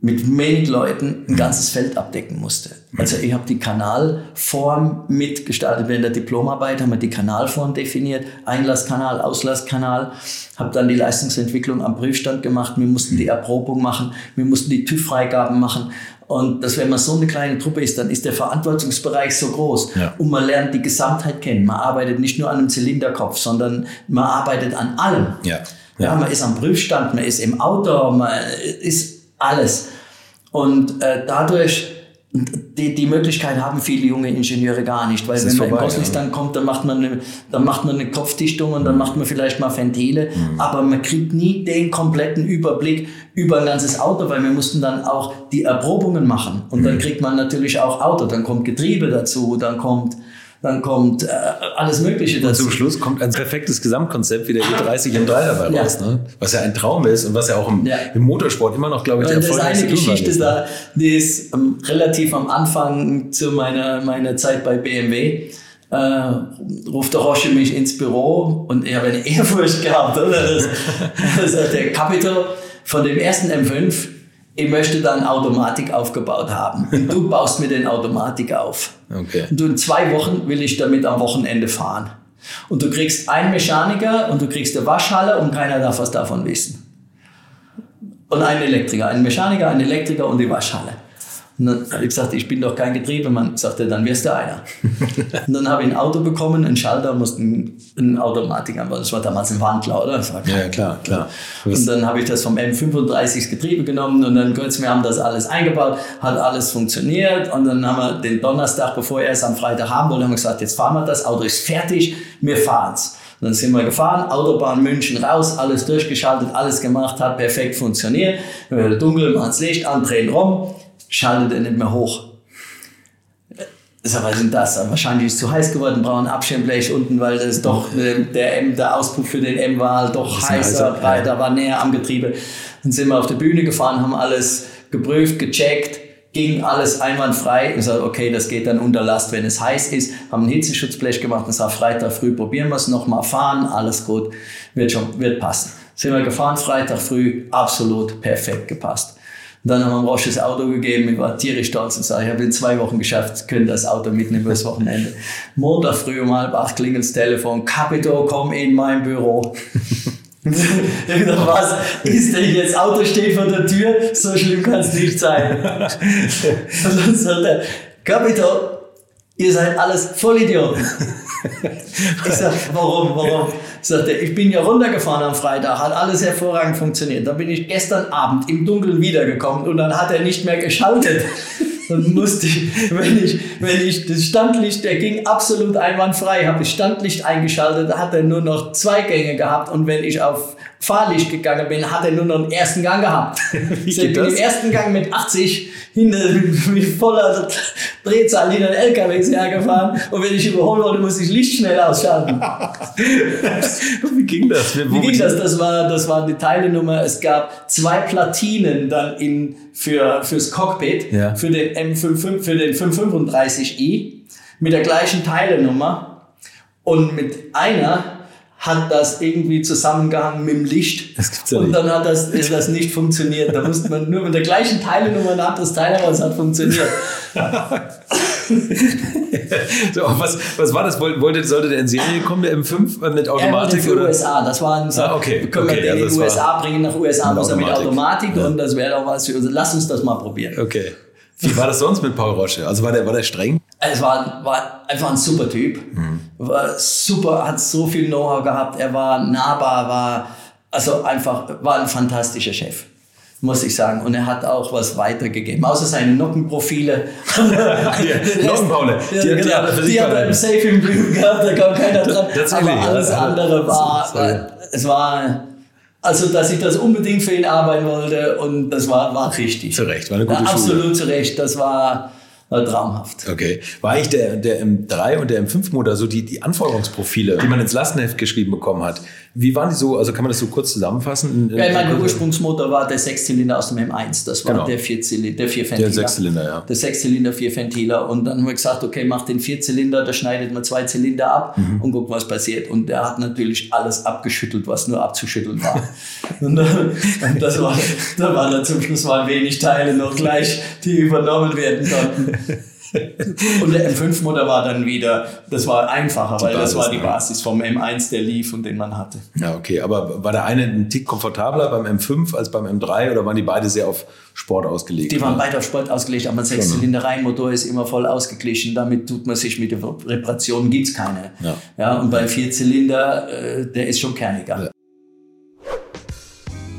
mit wenig Leuten ein ganzes Feld abdecken musste. Also ich habe die Kanalform mitgestaltet. Während der Diplomarbeit haben wir die Kanalform definiert, Einlasskanal, Auslasskanal, habe dann die Leistungsentwicklung am Prüfstand gemacht. Wir mussten die Erprobung machen, wir mussten die TÜV-Freigaben machen. Und dass wenn man so eine kleine Truppe ist, dann ist der Verantwortungsbereich so groß. Ja. Und man lernt die Gesamtheit kennen. Man arbeitet nicht nur an einem Zylinderkopf, sondern man arbeitet an allem. Ja. Ja, man ist am Prüfstand, man ist im Auto, man ist alles. Und äh, dadurch, die, die Möglichkeit haben viele junge Ingenieure gar nicht, weil Das wenn man vorbei, im Ausland ja. dann kommt, dann macht, man eine, dann macht man eine Kopfdichtung und dann macht man vielleicht mal Ventile, aber man kriegt nie den kompletten Überblick über ein ganzes Auto, weil wir mussten dann auch die Erprobungen machen. Und dann kriegt man natürlich auch Auto, dann kommt Getriebe dazu, dann kommt dann kommt äh, alles Mögliche dazu. Und zum Schluss kommt ein perfektes Gesamtkonzept wie der E30 im 3 dabei ja. raus, ne? was ja ein Traum ist und was ja auch im, ja. im Motorsport immer noch, glaube ich, der Das ist eine Geschichte ist, da, die ist ähm, relativ am Anfang zu meiner, meiner Zeit bei BMW. Äh, ruft der Roche mich ins Büro und ich habe eine Ehrfurcht gehabt, oder? Das, das ist der Capito von dem ersten M5 ich möchte dann Automatik aufgebaut haben. Und du baust mir den Automatik auf. Okay. Und du in zwei Wochen will ich damit am Wochenende fahren. Und du kriegst einen Mechaniker und du kriegst eine Waschhalle und keiner darf was davon wissen. Und einen Elektriker, einen Mechaniker, einen Elektriker und die Waschhalle. Und dann habe ich gesagt, ich bin doch kein Getriebemann. Sagte, dann wirst du einer. und dann habe ich ein Auto bekommen, einen Schalter, musste ein Automatik haben. Das war damals ein Wandler, oder? ja, klar, klar. Und dann habe ich das vom M35 das Getriebe genommen und dann kurz, wir haben das alles eingebaut, hat alles funktioniert und dann haben wir den Donnerstag, bevor er es am Freitag haben wollte, haben wir gesagt, jetzt fahren wir das, Auto ist fertig, wir fahren's. Und dann sind wir gefahren, Autobahn München raus, alles durchgeschaltet, alles gemacht, hat perfekt funktioniert. Wir dunkel, machen das Licht an, drehen rum schaltet er nicht mehr hoch. was ist das? Wahrscheinlich ist es zu heiß geworden, brauchen Abschirmblech unten, weil das doch äh, der, M, der Auspuff für den M war halt doch heißer, breiter, war näher am Getriebe. Dann sind wir auf der Bühne gefahren, haben alles geprüft, gecheckt, ging alles einwandfrei. Ich sage, okay, das geht dann unter Last, wenn es heiß ist. Haben ein Hitzeschutzblech gemacht und sage, Freitag früh probieren wir es nochmal, fahren, alles gut, wird schon, wird passen. Sind wir gefahren, Freitag früh, absolut perfekt gepasst. Und dann haben wir Roche das Auto gegeben, ich war tierisch stolz und sage, ich habe in zwei Wochen geschafft, können das Auto mitnehmen fürs Wochenende. Montag früh um halb acht klingelt das Telefon, Capito, komm in mein Büro. ich dachte, was ist denn jetzt? Auto steht vor der Tür, so schlimm kann es nicht sein. und dann sagt er, Capito, ihr seid alles Vollidioten. Ich sag, warum, warum? Sagt er, ich bin ja runtergefahren am Freitag, hat alles hervorragend funktioniert. Dann bin ich gestern Abend im Dunkeln wiedergekommen und dann hat er nicht mehr geschaltet. Dann musste ich, wenn ich, wenn ich das Standlicht, der ging absolut einwandfrei, habe ich Standlicht eingeschaltet, hat er nur noch zwei Gänge gehabt und wenn ich auf Fahrlicht gegangen bin, hat er nur noch einen ersten Gang gehabt. Wie ich bin im ersten Gang mit 80 hinter, mit voller Drehzahl hinter den LKWs hergefahren und wenn ich überholen wollte, musste ich Licht schnell ausschalten. Wie ging das? Wie, Wie ging das? Das war, das war die Teilenummer. Es gab zwei Platinen dann in, für, fürs Cockpit, ja. für den M55, für den 535i mit der gleichen Teilenummer und mit einer hat das irgendwie zusammengehangen mit dem Licht. Das gibt's ja und dann hat das, ist das nicht funktioniert. Da musste man nur mit der gleichen Teilenummer ein anderes Teil, aber es hat funktioniert. so, was, was war das? Wollte, sollte der in Serie kommen, der M5 äh, mit Automatik? Ja, für USA. Das war ein, ah, okay. Können okay, wir den also in die USA bringen, nach USA muss er mit Automatik ja. und das wäre doch was für uns. Lass uns das mal probieren. Okay. Wie war das sonst mit Paul Roche? Also war der, war der streng? Es war, war einfach ein super Typ. Mhm. War super, hat so viel Know-how gehabt. Er war nahbar, war also einfach war ein fantastischer Chef muss ich sagen. Und er hat auch was weitergegeben, außer seine Nockenprofile. die Nockenpaule. Die, ja, die, genau, die, die hat er im Safe im Blue gehabt, da kam keiner dran. Aber alles andere war, war, es war also, dass ich das unbedingt für ihn arbeiten wollte und das war, war richtig. Zu Recht, war eine gute ja, Absolut zu Recht, das war, war traumhaft. Okay. War eigentlich der, der M3 und der M5-Motor so die, die Anforderungsprofile, die man ins Lastenheft geschrieben bekommen hat, wie waren die so, also kann man das so kurz zusammenfassen? Ja, mein Ursprungsmotor war der Sechszylinder aus dem M1. Das war genau. der Vierzylinder, der Vierventiler. Der Sechszylinder, ja. Der Sechszylinder, Vierventiler. Und dann haben wir gesagt, okay, mach den Vierzylinder, da schneidet man zwei Zylinder ab mhm. und guckt, was passiert. Und der hat natürlich alles abgeschüttelt, was nur abzuschütteln war. und, und das war, da waren dann zum Schluss mal wenig Teile noch gleich, die übernommen werden konnten. und der M5-Motor war dann wieder, das war einfacher, die weil Basis, das war die Basis vom M1, der lief und den man hatte. Ja, okay. Aber war der eine ein Tick komfortabler beim M5 als beim M3 oder waren die beide sehr auf Sport ausgelegt? Die waren beide auf Sport ausgelegt, aber ein Sechszylinder-Reihenmotor ist immer voll ausgeglichen. Damit tut man sich mit der Reparation, gibt's keine. Ja. ja und beim Vierzylinder, äh, der ist schon kerniger. Ja.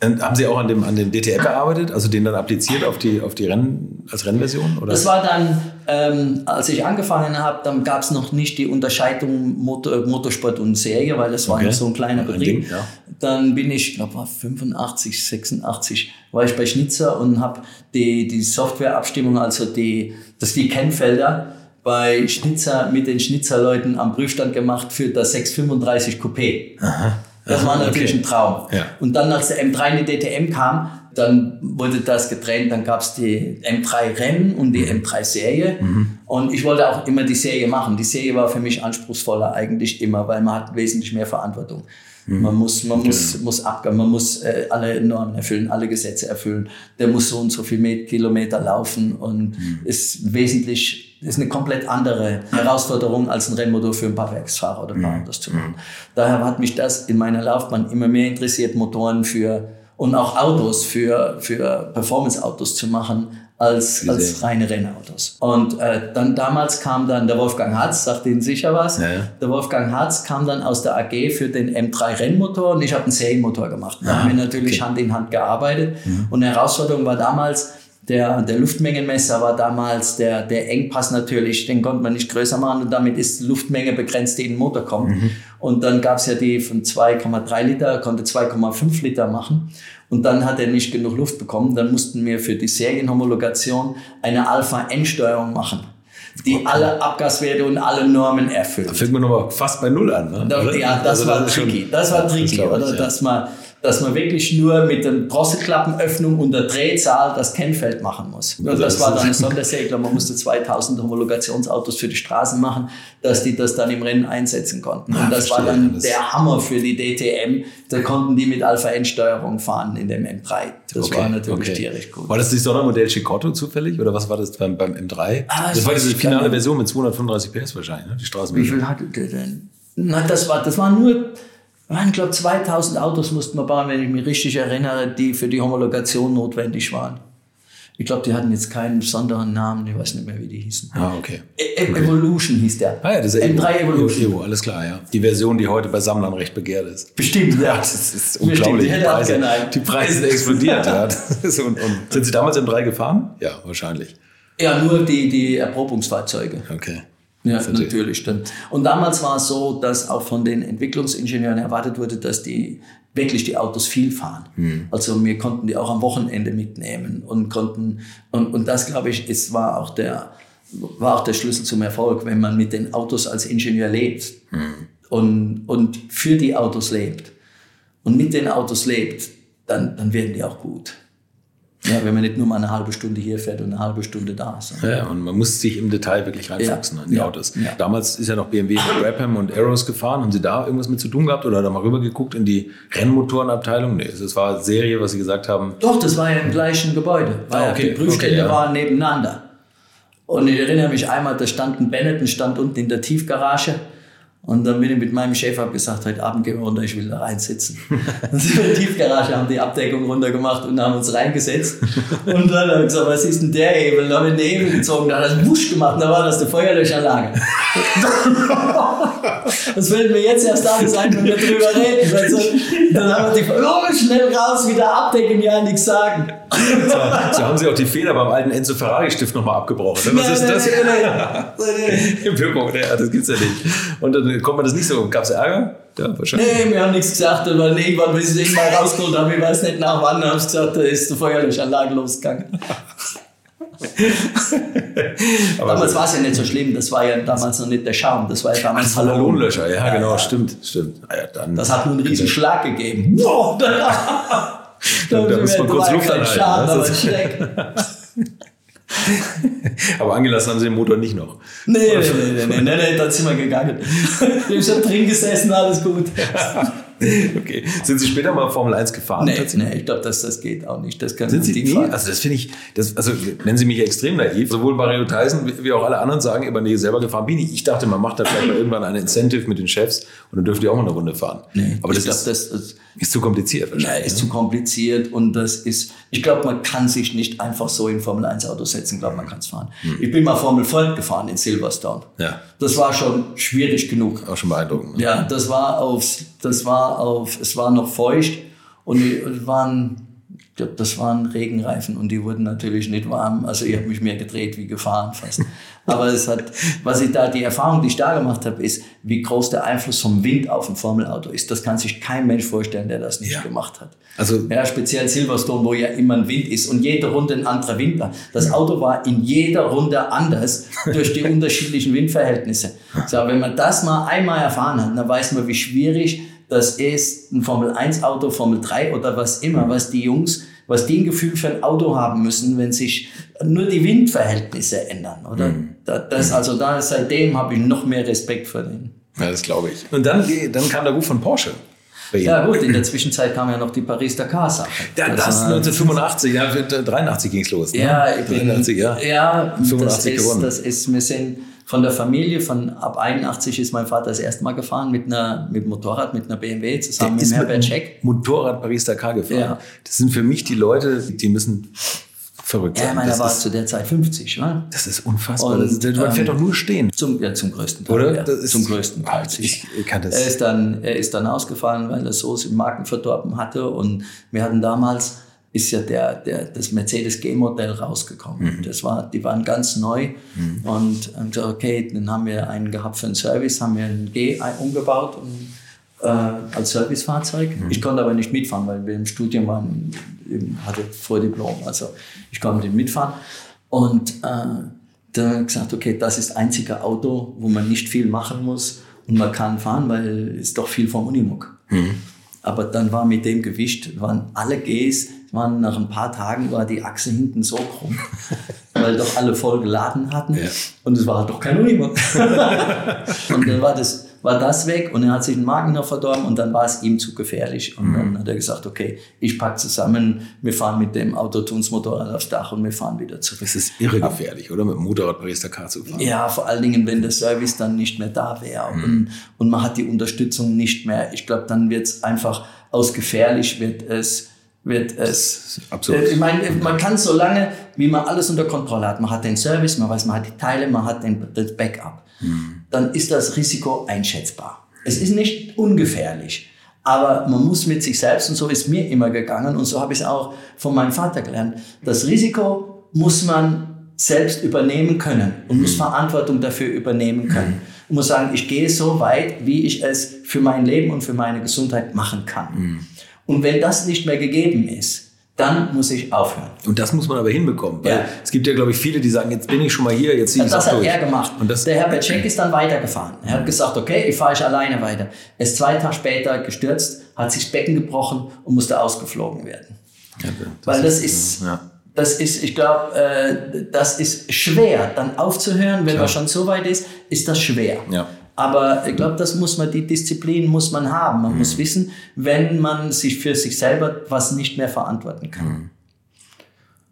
Und haben Sie auch an dem, an dem DTM gearbeitet, also den dann appliziert auf die, auf die Rennen, als Rennversion? Oder? Das war dann, ähm, als ich angefangen habe, dann gab es noch nicht die Unterscheidung Motor, Motorsport und Serie, weil das war okay. so ein kleiner Betrieb. Ding, ja. Dann bin ich, glaube war 85, 86, war ich bei Schnitzer und habe die, die Softwareabstimmung, also die, das die Kennfelder, bei Schnitzer mit den Schnitzerleuten am Prüfstand gemacht für das 635 Coupé. Aha. Das war natürlich okay. ein Traum. Ja. Und dann, als der M3 in die DTM kam, dann wurde das getrennt. Dann gab es die M3 Rennen und die M3 Serie. Mhm. Und ich wollte auch immer die Serie machen. Die Serie war für mich anspruchsvoller eigentlich immer, weil man hat wesentlich mehr Verantwortung. Mhm. Man muss, man muss, genau. muss abgeben, man muss äh, alle Normen erfüllen, alle Gesetze erfüllen. Der muss so und so viel Kilometer laufen und mhm. ist wesentlich ist eine komplett andere Herausforderung als ein Rennmotor für ein paar Werksfahrer oder ein paar Autos zu machen. Daher hat mich das in meiner Laufbahn immer mehr interessiert, Motoren für und auch Autos für, für Performance-Autos zu machen, als, als reine Rennautos. Und äh, dann damals kam dann der Wolfgang Harz, sagt Ihnen sicher was. Ja, ja. Der Wolfgang Harz kam dann aus der AG für den M3 Rennmotor und ich habe einen Serienmotor gemacht. Da ah, haben wir natürlich okay. Hand in Hand gearbeitet. Mhm. Und die Herausforderung war damals, der, der Luftmengenmesser war damals der, der Engpass natürlich, den konnte man nicht größer machen und damit ist Luftmenge begrenzt, die in den Motor kommt. Mhm. Und dann gab es ja die von 2,3 Liter, konnte 2,5 Liter machen. Und dann hat er nicht genug Luft bekommen. Dann mussten wir für die Serienhomologation eine Alpha-N-Steuerung machen die alle Abgaswerte und alle Normen erfüllt. Da fängt man aber fast bei Null an. Ne? ja, das also war tricky. Das war tricky, das oder? Ich, ja. Dass man dass man wirklich nur mit der Drosselklappenöffnung und der Drehzahl das Kennfeld machen muss. Und das war dann ein Sondersegler. Man musste 2000 Homologationsautos für die Straßen machen, dass die das dann im Rennen einsetzen konnten. Und das war dann der Hammer für die DTM. Da konnten die mit Alpha-N-Steuerung fahren in dem M3. Das okay, war natürlich okay. tierisch gut. War das das Sondermodell Chicotto zufällig? Oder was war das beim, beim M3? Ah, das war diese finale Version mit 235 PS wahrscheinlich, ne? die Straßenversion. Wie viel hatte der denn? Na, das war, das war nur ich glaube, 2000 Autos mussten wir bauen, wenn ich mich richtig erinnere, die für die Homologation notwendig waren. Ich glaube, die hatten jetzt keinen besonderen Namen, ich weiß nicht mehr, wie die hießen. Ah, okay. E Evolution hieß der. Ah ja, das ist M3 Evolution. Evo, alles klar, ja. Die Version, die heute bei Sammlern recht begehrt ist. Bestimmt, ja. Das ist unglaublich. Die Preise, die Preise sind explodiert. ja. und, und, sind Sie damals M3 gefahren? Ja, wahrscheinlich. Ja, nur die, die Erprobungsfahrzeuge. Okay. Ja, natürlich. Stimmt. Und damals war es so, dass auch von den Entwicklungsingenieuren erwartet wurde, dass die wirklich die Autos viel fahren. Mhm. Also wir konnten die auch am Wochenende mitnehmen und konnten, und, und das glaube ich, ist, war auch der, war auch der Schlüssel zum Erfolg, wenn man mit den Autos als Ingenieur lebt mhm. und, und für die Autos lebt und mit den Autos lebt, dann, dann werden die auch gut. Ja, wenn man nicht nur mal eine halbe Stunde hier fährt und eine halbe Stunde da ist. Ja, und man muss sich im Detail wirklich reinfuchsen Ja, an die ja, Autos. ja. Damals ist ja noch BMW mit Brabham und Arrows gefahren. Haben Sie da irgendwas mit zu tun gehabt oder da mal rübergeguckt in die Rennmotorenabteilung? Nee, es war Serie, was Sie gesagt haben. Doch, das war ja im gleichen Gebäude. Weil Ah, okay, Die Prüfstände okay, waren nebeneinander. Und ich erinnere mich einmal, da stand ein Benetton, stand unten in der Tiefgarage. Und dann bin ich mit meinem Chef hab gesagt, heute Abend gehen wir runter, ich will da reinsitzen. und sind wir in der Tiefgarage, haben die Abdeckung runtergemacht und haben uns reingesetzt. Und dann habe ich gesagt, was ist denn der Hebel? Dann habe ich den Hebel gezogen, dann hat das Wusch gemacht, und da war das eine Feuerlöschanlage. das fällt mir jetzt erst alles ein, wenn wir drüber reden. Also, dann haben wir die oh, schnell raus, wieder abdecken, ja, nichts sagen. So, so haben Sie auch die Fehler beim alten Enzo Ferrari-Stift nochmal abgebrochen. Was ist das? Wirkung, ja, das gibt's ja nicht. Und dann kommt man das nicht so. Gab's Ärger? Ja, wahrscheinlich. Nee, wir haben nichts gesagt, weil irgendwann, bis ich es irgendwann rausgeholt habe, ich weiß nicht nach wann, habe ich gesagt, da ist die Feuerlöschanlage losgegangen. Aber Damals war es ja nicht so schlimm, das war ja damals noch nicht der Schaum, das war ja damals war der Lohnlöscher, ja, genau, stimmt, stimmt. Ah, ja, dann, Das hat nur einen riesen Schlag gegeben. Wow, da, da, Da muss man kurz Luft anhalten, Schaden, aber Schreck. aber angelassen haben Sie den Motor nicht noch. Nee, nee, nee, nee, nee, nee, nee, dann sind wir gegangen. Ich habe schon drin gesessen, alles gut. Okay. Sind Sie später mal Formel 1 gefahren? Nee, nee, ich glaube, das, das geht auch nicht. Das kann Sind Sie nie? fahren. Also das finde ich, das, also nennen Sie mich extrem naiv. Sowohl Mario Tyson wie- auch alle anderen sagen, aber nee, selber gefahren bin ich. Ich dachte, man macht da vielleicht mal irgendwann ein Incentive mit den Chefs und dann dürft ihr auch mal eine Runde fahren. Nee, aber das, ich glaube, ist, das, das ist zu kompliziert wahrscheinlich. ist ne? zu kompliziert und das ist, ich glaube, man kann sich nicht einfach so in Formel 1 Auto setzen, ich glaube, man kann es fahren. Ich bin mal Formel Ford gefahren in Silverstone. Ja. Das war schon schwierig genug. Auch schon beeindruckend. ne? Ja, das war auf, das war auf, es war noch feucht und die es waren, ich glaube, das waren Regenreifen und die wurden natürlich nicht warm. Also ich habe mich mehr gedreht wie gefahren fast. Aber es hat, was ich da, die Erfahrung, die ich da gemacht habe, ist, wie groß der Einfluss vom Wind auf ein Formelauto ist. Das kann sich kein Mensch vorstellen, der das nicht Ja. gemacht hat. Also- ja, speziell Silverstone, wo ja immer ein Wind ist und jede Runde ein anderer Wind war. Das Auto war in jeder Runde anders durch die unterschiedlichen Windverhältnisse. So, wenn man das mal einmal erfahren hat, dann weiß man, wie schwierig das ist, ein Formel 1 Auto, Formel 3 oder was immer, was die Jungs, was die ein Gefühl für ein Auto haben müssen, wenn sich nur die Windverhältnisse ändern, oder? Da- Das, also da, seitdem habe ich noch mehr Respekt vor denen. Ja, das glaube ich. Und dann, dann kam der Ruf von Porsche. Ja gut, in der Zwischenzeit kam ja noch die Paris-Dakar-Sache. Ja, das, war- 1985, ja, 83 ging es los. Ne? Ja, ich bin, 83, ja. ja 85 das ist, gewonnen. das ist, wir sind von der Familie, von ab 81 ist mein Vater das erste Mal gefahren mit einer, mit Motorrad, mit einer BMW zusammen mit ist dem Herbert mit Scheck. Motorrad Paris-Dakar gefahren. Ja. Das sind für mich die Leute, die müssen verrückt Ja, sein. ich meine, das, er war ist, zu der Zeit 50, ne? das ist unfassbar. Und, das ist, man ähm, fährt doch nur stehen. Zum, ja, zum größten Teil. Oder? Ja, ist- zum größten Teil. Ich kann das- Er ist dann, er ist dann ausgefallen, weil er so im Marken verdorben hatte. Und wir hatten damals, ist ja der, der, das Mercedes G-Modell rausgekommen. Mhm. Das war, die waren ganz neu. Und haben gesagt, okay, dann haben wir einen gehabt für einen Service, haben wir ein G umgebaut und, äh, als Servicefahrzeug. Mhm. Ich konnte aber nicht mitfahren, weil wir im Studium waren, hatte Vordiplom. Also ich konnte nicht mitfahren. Und äh, da habe ich gesagt, okay, das ist das einzige Auto, wo man nicht viel machen muss und man kann fahren, weil es doch viel vom Unimog. Aber dann war mit dem Gewicht, waren alle Gs, waren nach ein paar Tagen war die Achse hinten so krumm, weil doch alle voll geladen hatten Ja. und es war doch kein Unimog. und dann war das, war das weg und er hat sich den Magen noch verdorben und dann war es ihm zu gefährlich. Und dann hat er gesagt, okay, ich pack zusammen, wir fahren mit dem Autotunsmotorrad aufs Dach und wir fahren wieder zurück. Das ist irre gefährlich, oder? Mit dem Motorrad Paris-Dakar zu fahren. Ja, vor allen Dingen, wenn der Service dann nicht mehr da wäre und, und man hat die Unterstützung nicht mehr. Ich glaube, dann wird es einfach aus gefährlich, wird es, wird es. absurd. Äh, Ich meine, man kann so lange, wie man alles unter Kontrolle hat. Man hat den Service, man weiß, man hat die Teile, man hat den, das Backup. Dann ist das Risiko einschätzbar. Es ist nicht ungefährlich. Aber man muss mit sich selbst, und so ist mir immer gegangen, und so habe ich es auch von meinem Vater gelernt, das Risiko muss man selbst übernehmen können und muss Verantwortung dafür übernehmen können. Und muss sagen, ich gehe so weit, wie ich es für mein Leben und für meine Gesundheit machen kann. Und wenn das nicht mehr gegeben ist, dann muss ich aufhören. Und das muss man aber hinbekommen. Weil Ja. es gibt ja, glaube ich, viele, die sagen, jetzt bin ich schon mal hier, jetzt ziehe ich Das es hat durch. er gemacht. Und das, der Herbert Scheck ist dann weitergefahren. Er hat gesagt, okay, ich fahre ich alleine weiter. Er ist zwei Tage später gestürzt, hat sich das Becken gebrochen und musste ausgeflogen werden. ja, Weil das ist, Ja. das ist, ich glaube, äh, das ist schwer, dann aufzuhören, wenn Klar. man schon so weit ist, ist das schwer. Ja. Aber ich glaube, das muss man, die Disziplin muss man haben. Man Mhm. muss wissen, wenn man sich für sich selber was nicht mehr verantworten kann. Mhm.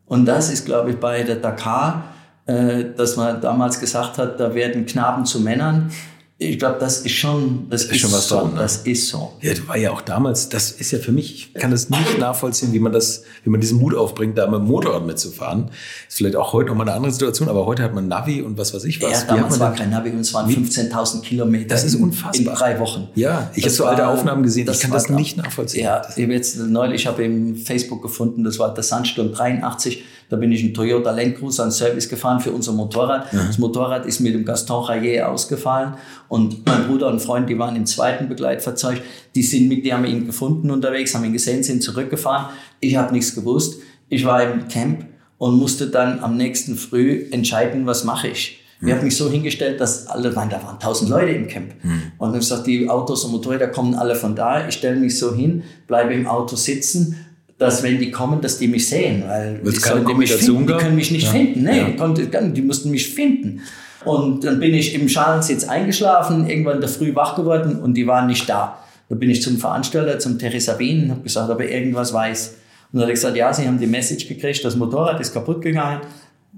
Und das ist, glaube ich, bei der Dakar, äh, dass man damals gesagt hat, da werden Knaben zu Männern. Ich glaube, das ist schon, das ist, schon was so. dran, ne? Das ist so. Ja, du war ja auch damals, das ist ja für mich, ich kann das nicht nachvollziehen, wie man das, wie man diesen Mut aufbringt, da mit dem Motorrad mitzufahren. Ist vielleicht auch heute nochmal eine andere Situation, aber heute hat man Navi und was weiß ich was. Ja, damals war kein Navi und es waren 15.000 Kilometer. Das ist unfassbar. In drei Wochen. Ja, ich habe Das so alte Aufnahmen gesehen, ich kann das nicht nachvollziehen. Ja, ich habe jetzt neulich, ich habe im Facebook gefunden, das war der Sandsturm 83, da bin ich einen Toyota Land Cruiser an Service gefahren für unser Motorrad. Das Motorrad ist mit dem Gaston Rayet ausgefallen und mein Bruder und Freund, die waren im zweiten Begleitfahrzeug, die sind mit, die haben ihn gefunden unterwegs, haben ihn gesehen, sind zurückgefahren. Ich habe nichts gewusst. Ich war im Camp und musste dann am nächsten Früh entscheiden, was mache ich. Ich habe mich so hingestellt, dass alle, nein, da waren tausend Leute im Camp. Und ich gesagt, die Autos und Motorräder kommen alle von da. Ich stelle mich so hin, bleibe im Auto sitzen, dass wenn die kommen, dass die mich sehen. Weil die sollen die mich finden. Die können mich nicht Ja. finden. Nee, Ja. konnte, die mussten mich finden. Und dann bin ich im Schalensitz eingeschlafen, irgendwann in der Früh wach geworden und die waren nicht da. Da bin ich zum Veranstalter, zum Terry Sabin und habe gesagt, ob er irgendwas weiß. Und dann hat er gesagt, ja, sie haben die Message gekriegt, das Motorrad ist kaputt gegangen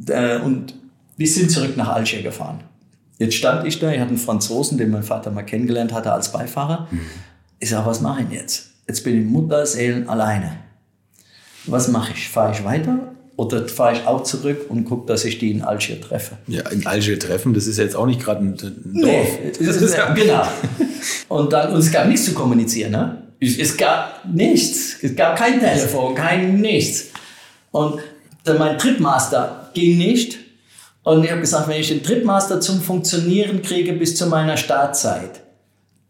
äh, und die sind zurück nach Alger gefahren. Jetzt stand ich da, ich hatte einen Franzosen, den mein Vater mal kennengelernt hatte als Beifahrer. Ich sage, was mache ich jetzt? Jetzt bin ich Mutterseelen alleine. Was mache ich? Fahre ich weiter oder fahre ich auch zurück und gucke, dass ich die in Algier treffe? Ja, in Alger treffen, das ist jetzt auch nicht gerade ein, Dorf. Nee, das ist ja, genau. Und dann, und es gab nichts zu kommunizieren, ne? Es gab nichts. Es gab kein Telefon, kein nichts. Und dann mein Tripmaster ging nicht. Und ich habe gesagt, wenn ich den Tripmaster zum Funktionieren kriege bis zu meiner Startzeit,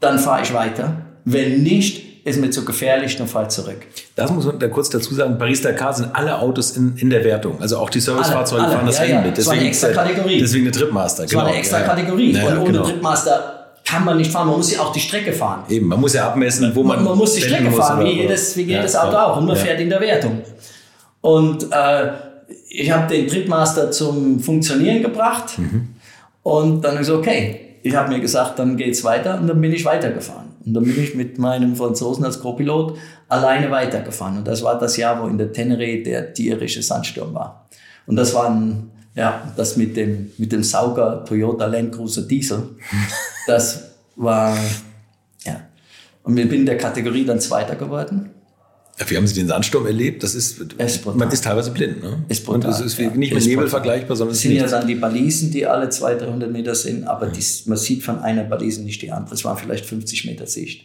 dann fahre ich weiter. Wenn nicht, ist mir zu gefährlich, dann fahre ich zurück. Das muss man da kurz dazu sagen, Paris-Dakar sind alle Autos in, in der Wertung. Also auch die Servicefahrzeuge fahren das ja, Rennen ja. mit. Das war eine extra Kategorie. Deswegen eine Tripmaster. Das war eine extra Kategorie. Ja, und ohne genau. Tripmaster kann man nicht fahren. Man muss ja auch die Strecke fahren. Eben, man muss ja abmessen, wo man. Man, man muss die Strecke fahren, wie jedes, wie jedes Auto auch. Und man fährt in der Wertung. Und äh, ich habe den Tripmaster zum Funktionieren gebracht. Mhm. Und dann ist okay. Ich habe mir gesagt, dann geht's weiter. Und dann bin ich weitergefahren. Und dann bin ich mit meinem Franzosen als Co-Pilot alleine weitergefahren. Und das war das Jahr, wo in der Teneré der tierische Sandsturm war. Und das war ein, ja, das mit dem, mit dem Sauger Toyota Land Cruiser Diesel. Das war, ja. Und ich bin in der Kategorie dann Zweiter geworden. Ja, Wie haben Sie den Sandsturm erlebt? Das ist, Ist man ist teilweise blind. Ne? Ist brutal, Und es ist ja. nicht mit Nebel vergleichbar, sondern Es sind ja dann die Balisen, die alle 200, 300 Meter sind, aber die, man sieht von einer Balise nicht die andere. Es waren vielleicht 50 Meter Sicht.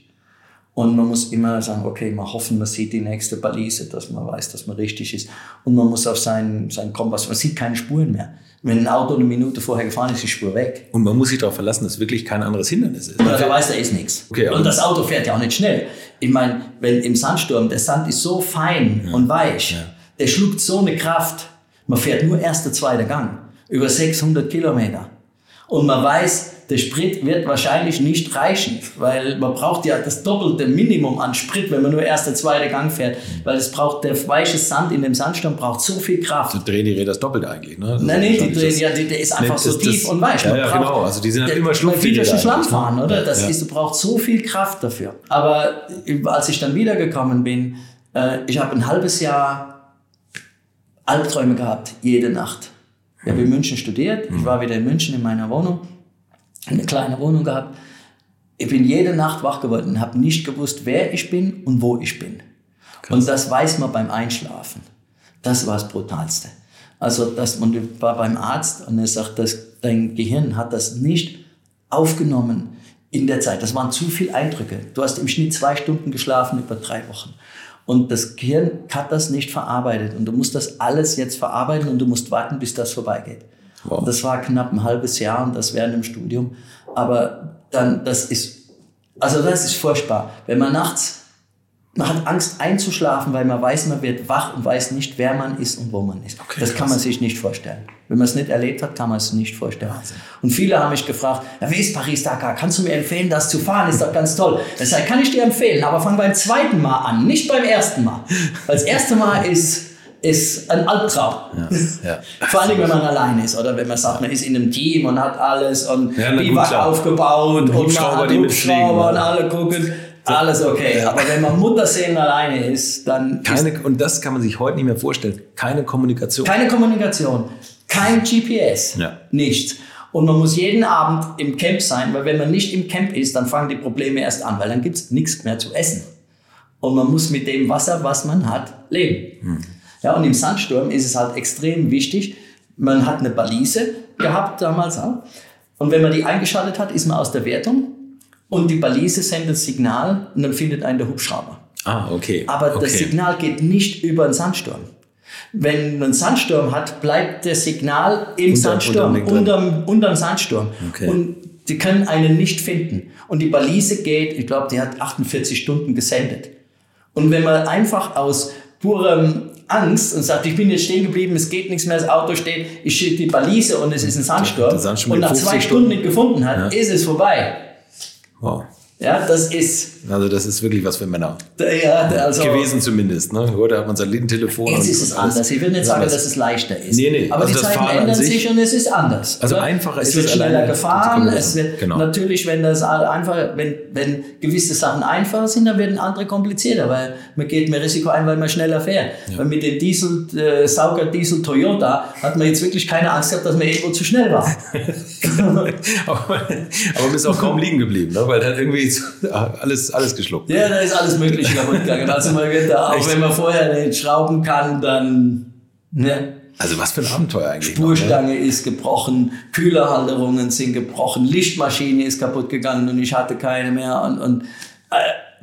Und man muss immer sagen, okay, mal hoffen, man sieht die nächste Balise, dass man weiß, dass man richtig ist. Und man muss auf seinen, seinen Kompass, man sieht keine Spuren mehr. Wenn ein Auto eine Minute vorher gefahren ist, ist die Spur weg. Und man muss sich darauf verlassen, dass wirklich kein anderes Hindernis ist. Oder der weiß, da ist nichts. Okay, und das Auto fährt ja auch nicht schnell. Ich meine, wenn im Sandsturm, der Sand ist so fein und weich, der schluckt so eine Kraft. Man fährt nur erster, zweiter Gang. Über 600 Kilometer. Und man weiß, der Sprit wird wahrscheinlich nicht reichen, weil man braucht ja das doppelte Minimum an Sprit, wenn man nur erster, zweiter Gang fährt. Weil es braucht, der weiche Sand in dem Sandsturm braucht so viel Kraft. Da drehen die Räder das doppelt eigentlich. Ne? Also Nein, nee, die drehen, das- ja, die, der ist einfach Nee, so das- tief das- und weich. Ja, Man ja, braucht- genau. Also die sind halt der- immer Man schlumpfig, will die durch den Räder Schlamm ne? fahren, oder? Das Ja. ist, du brauchst so viel Kraft dafür. Aber als ich dann wiedergekommen bin, äh, ich habe ein halbes Jahr Albträume gehabt, jede Nacht. Ich habe in München studiert, ich war wieder in München in meiner Wohnung, eine kleine Wohnung gehabt. Ich bin jede Nacht wach geworden und habe nicht gewusst, wer ich bin und wo ich bin. Und das weiß man beim Einschlafen. Das war das Brutalste. Also, dass man war beim Arzt und er sagt, dass dein Gehirn hat das nicht aufgenommen in der Zeit. Das waren zu viele Eindrücke. Du hast im Schnitt zwei Stunden geschlafen über drei Wochen. Und das Gehirn hat das nicht verarbeitet. Und du musst das alles jetzt verarbeiten und du musst warten, bis das vorbeigeht. Wow. Das war knapp ein halbes Jahr und das während dem Studium. Aber dann, das ist, also das ist furchtbar. Wenn man nachts, man hat Angst einzuschlafen, weil man weiß, man wird wach und weiß nicht, wer man ist und wo man ist. Okay, das kann krass. man sich nicht vorstellen. Wenn man es nicht erlebt hat, kann man es nicht vorstellen. Und viele haben mich gefragt, ja, wie ist Paris-Dakar? Kannst du mir empfehlen, das zu fahren? Ist doch ganz toll. Das kann ich dir empfehlen, aber fang beim zweiten Mal an, nicht beim ersten Mal. Weil das erste Mal ist, ist ein Albtraum. ja. Vor allem, wenn man alleine ist oder wenn man sagt, man ist in einem Team und hat alles und Ja, die gut, Wach klar. aufgebaut und, man Hubschrauber, hat die Hubschrauber und alle gucken, alles okay. Aber wenn man Mutterseelen alleine ist, dann ist Keine, und das kann man sich heute nicht mehr vorstellen. Keine Kommunikation. keine Kommunikation, kein GPS, Ja. nichts. Und man muss jeden Abend im Camp sein, weil wenn man nicht im Camp ist, dann fangen die Probleme erst an, weil dann gibt es nichts mehr zu essen. Und man muss mit dem Wasser, was man hat, leben. Ja, und im Sandsturm ist es halt extrem wichtig. Man hat eine Balise gehabt damals auch. Und wenn man die eingeschaltet hat, ist man aus der Wertung. Und die Balise sendet Signal und dann findet einen der Hubschrauber. Ah, okay. Aber okay. das Signal geht nicht über den Sandsturm. Wenn man einen Sandsturm hat, bleibt das Signal im Unter- Sandsturm, unterm unterm, unterm Sandsturm. Okay. Und die können einen nicht finden. Und die Balise geht, ich glaube, die hat 48 Stunden gesendet. Und wenn man einfach aus purem Angst und sagt, ich bin jetzt stehen geblieben, es geht nichts mehr, das Auto steht, ich schicke die Balise und es ist ein Sandsturm, Sandsturm und nach zwei 50 Stunden nicht gefunden hat, ist es vorbei. Wow. Ja, das ist, Also das ist wirklich was für Männer. ja, also, Gewesen zumindest. Ne? Heute hat man Satellitentelefon. Jetzt ist es alles. anders. Ich will nicht sagen, dass es leichter ist. Nee, nee. Aber Also die das Zeiten ändern sich- sich und es ist anders. Also oder? einfacher es ist wird es schneller alleine, gefahren. Es wird Genau. natürlich, wenn das einfach, wenn, wenn gewisse Sachen einfacher sind, dann werden andere komplizierter, weil man geht mehr Risiko ein, weil man schneller fährt. Weil mit dem Diesel, äh, Sauger Diesel Toyota hat man jetzt wirklich keine Angst gehabt, dass man irgendwo zu schnell war. aber, aber man ist auch kaum liegen geblieben, ne? weil dann irgendwie so- alles, alles geschluckt. ja, da ist alles Mögliche kaputt gegangen. Also man wird da, auch Echt? wenn man vorher nicht schrauben kann, dann ne, Also was für ein Abenteuer eigentlich. noch, Spurstange ist gebrochen, Kühlerhalterungen sind gebrochen, Lichtmaschine ist kaputt gegangen und ich hatte keine mehr und, und äh,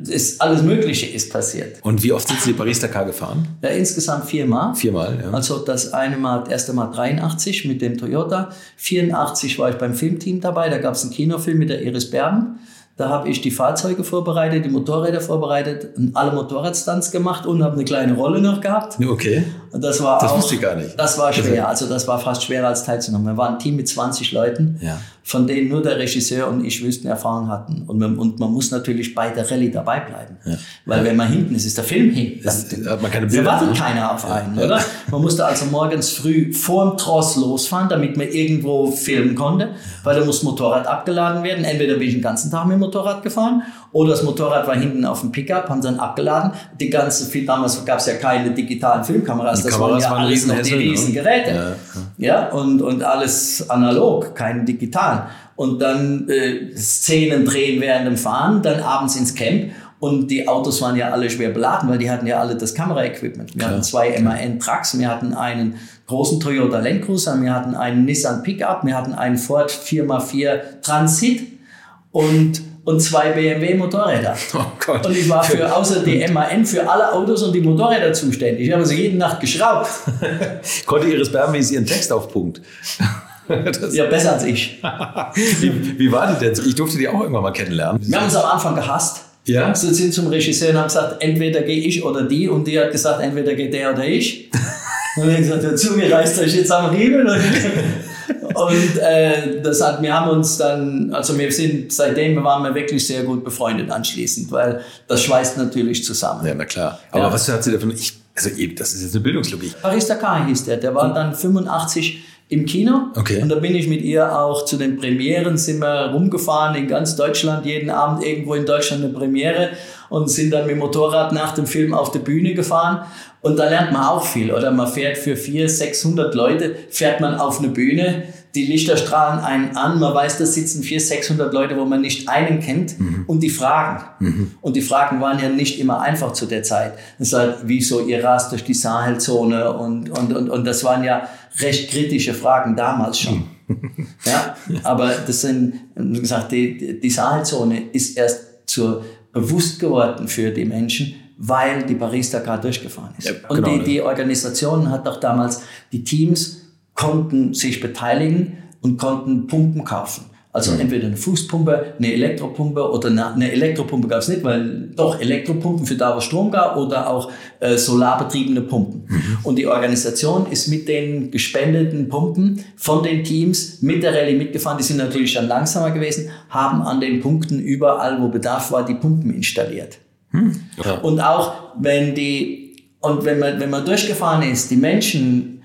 ist, alles Mögliche ist passiert. Ne? Und wie oft sind Sie Paris-Dakar gefahren? Ja, insgesamt viermal. Viermal, ja. Also das eine Mal, das erste Mal 83 mit dem Toyota, 84 war ich beim Filmteam dabei, da gab es einen Kinofilm mit der Iris Berben. Da habe ich die Fahrzeuge vorbereitet, die Motorräder vorbereitet und alle Motorradstunts gemacht und habe eine kleine Rolle noch gehabt. Okay. Und das war Das auch, wusste ich gar nicht. Das war ist- schwer. Also das war fast schwerer als teilzunehmen. Wir waren ein Team mit 20 Leuten, Ja. Von denen nur der Regisseur und ich Wüstenerfahrung hatten. Und man, und man muss natürlich bei der Rallye dabei bleiben. Weil wenn man hinten ist, ist der Film Dann- man keine da Bilder, wartet ne? keiner auf einen, oder? Man musste also morgens früh vorm Tross losfahren, damit man irgendwo filmen konnte, weil da muss Motorrad abgeladen werden. Entweder bin ich den ganzen Tag mit dem Motorrad gefahren oder das Motorrad war hinten auf dem Pickup, haben sie dann abgeladen. Die ganze, viel damals gab es ja keine digitalen Filmkameras, Die das Kameras waren ja alles noch die ne? riesen Geräte. Ja, Ja, und, und alles analog, kein digital. Und dann äh, Szenen drehen während dem Fahren, dann abends ins Camp. Und die Autos waren ja alle schwer beladen, weil die hatten ja alle das Kameraequipment. Wir hatten zwei MAN-Trucks, wir hatten einen großen Toyota Land Cruiser, wir hatten einen Nissan Pickup, wir hatten einen Ford 4x4 Transit und, und zwei BMW Motorräder. Oh Gott. Und ich war für außer die MAN für alle Autos und die Motorräder zuständig. Ich habe also jede Nacht geschraubt. Konnte Iris Berben ihren Text auf Punkt? Ja, besser als ich. wie, wie war die denn? Ich durfte die auch irgendwann mal kennenlernen. Wir haben uns am Anfang gehasst. Ja? So sind zum Regisseur und haben gesagt, entweder gehe ich oder die. Und die hat gesagt, entweder geht der oder ich. Und ich gesagt, ja, zugereist euch jetzt am Riemen. Und, und äh, das hat, wir haben uns dann, also wir sind, seitdem waren wir wirklich sehr gut befreundet anschließend, weil das schweißt natürlich zusammen. Ja, na klar. Aber Ja. was hat sie davon? Ich, also eben, das ist jetzt eine Bildungslogik. Paris Dakar hieß der, der war dann 85 im Kino. Okay. Und da bin ich mit ihr auch zu den Premieren, sind wir rumgefahren in ganz Deutschland, jeden Abend irgendwo in Deutschland eine Premiere und sind dann mit dem Motorrad nach dem Film auf die Bühne gefahren. Und da lernt man auch viel, oder? Man fährt für 400, 600 Leute, fährt man auf eine Bühne, die Lichter strahlen einen an, man weiß, da sitzen 400, 600 Leute, wo man nicht einen kennt und die fragen. Und die Fragen waren ja nicht immer einfach zu der Zeit. Das war, wieso ihr rast durch die Sahelzone und, und, und, und das waren ja recht kritische Fragen damals schon. Ja, aber das sind, wie gesagt, die, die Sahelzone ist erst zur bewusst geworden für die Menschen, weil die Paris-Dakar durchgefahren ist. Ja, und genau, die, ne? die Organisation hat auch damals, die Teams konnten sich beteiligen und konnten Pumpen kaufen. Also Mhm. entweder eine Fußpumpe, eine Elektropumpe oder eine, eine Elektropumpe gab es nicht, weil doch Elektropumpen für da, wo Strom gab oder auch äh, solarbetriebene Pumpen. Mhm. Und die Organisation ist mit den gespendeten Pumpen von den Teams mit der Rallye mitgefahren. Die sind natürlich dann langsamer gewesen, haben an den Punkten überall, wo Bedarf war, die Pumpen installiert. Ja. Und auch wenn die und wenn man, wenn man durchgefahren ist, die Menschen,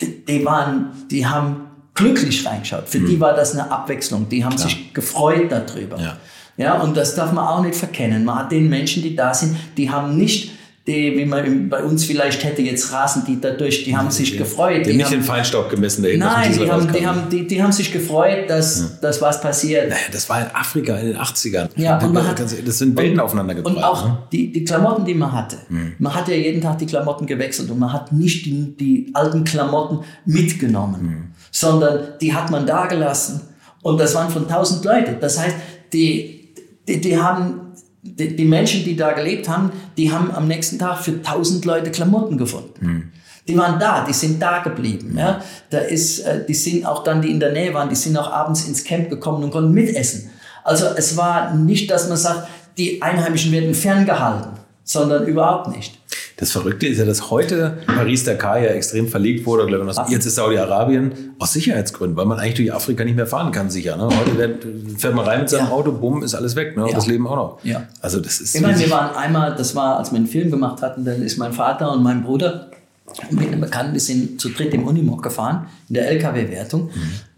die, die waren, die haben glücklich reingeschaut. Für die war das eine Abwechslung. Die haben sich gefreut darüber. Ja. Ja, und das darf man auch nicht verkennen. Man hat den Menschen, die da sind, die haben nicht, die, wie man bei uns vielleicht hätte, jetzt rasen die da durch, die haben sich gefreut. Die haben nicht haben, den Feinstaub gemessen, der nein, die haben, die, haben, die, die haben sich gefreut, dass, dass was passiert. Naja, das war in Afrika in den 80ern. Ja, und man hat- das sind Welten aufeinander gebracht. Und auch ne? die, die Klamotten, die man hatte. Man hat ja jeden Tag die Klamotten gewechselt und man hat nicht die, die alten Klamotten mitgenommen, sondern die hat man da gelassen und das waren von tausend Leute. Das heißt, die, die, die haben, die, die Menschen, die da gelebt haben, die haben am nächsten Tag für tausend Leute Klamotten gefunden. Die waren da, die sind da geblieben. Ja? Da ist, äh, die sind auch dann, die in der Nähe waren, die sind auch abends ins Camp gekommen und konnten mitessen. Also es war nicht, dass man sagt, die Einheimischen werden ferngehalten, sondern überhaupt nicht. Das Verrückte ist ja, dass heute Paris-Dakar ja extrem verlegt wurde. Glaube ich. Jetzt ist Saudi-Arabien aus Sicherheitsgründen, weil man eigentlich durch Afrika nicht mehr fahren kann, sicher. Ne? Heute wird, fährt man rein mit seinem Ja. Auto, bumm, ist alles weg. Ne? Ja. das Leben auch noch. Ja. Also das ist Ich meine, wir waren einmal, das war, als wir einen Film gemacht hatten, dann ist mein Vater und mein Bruder mit einem Bekannten, wir sind zu dritt im Unimog gefahren, in der LKW-Wertung.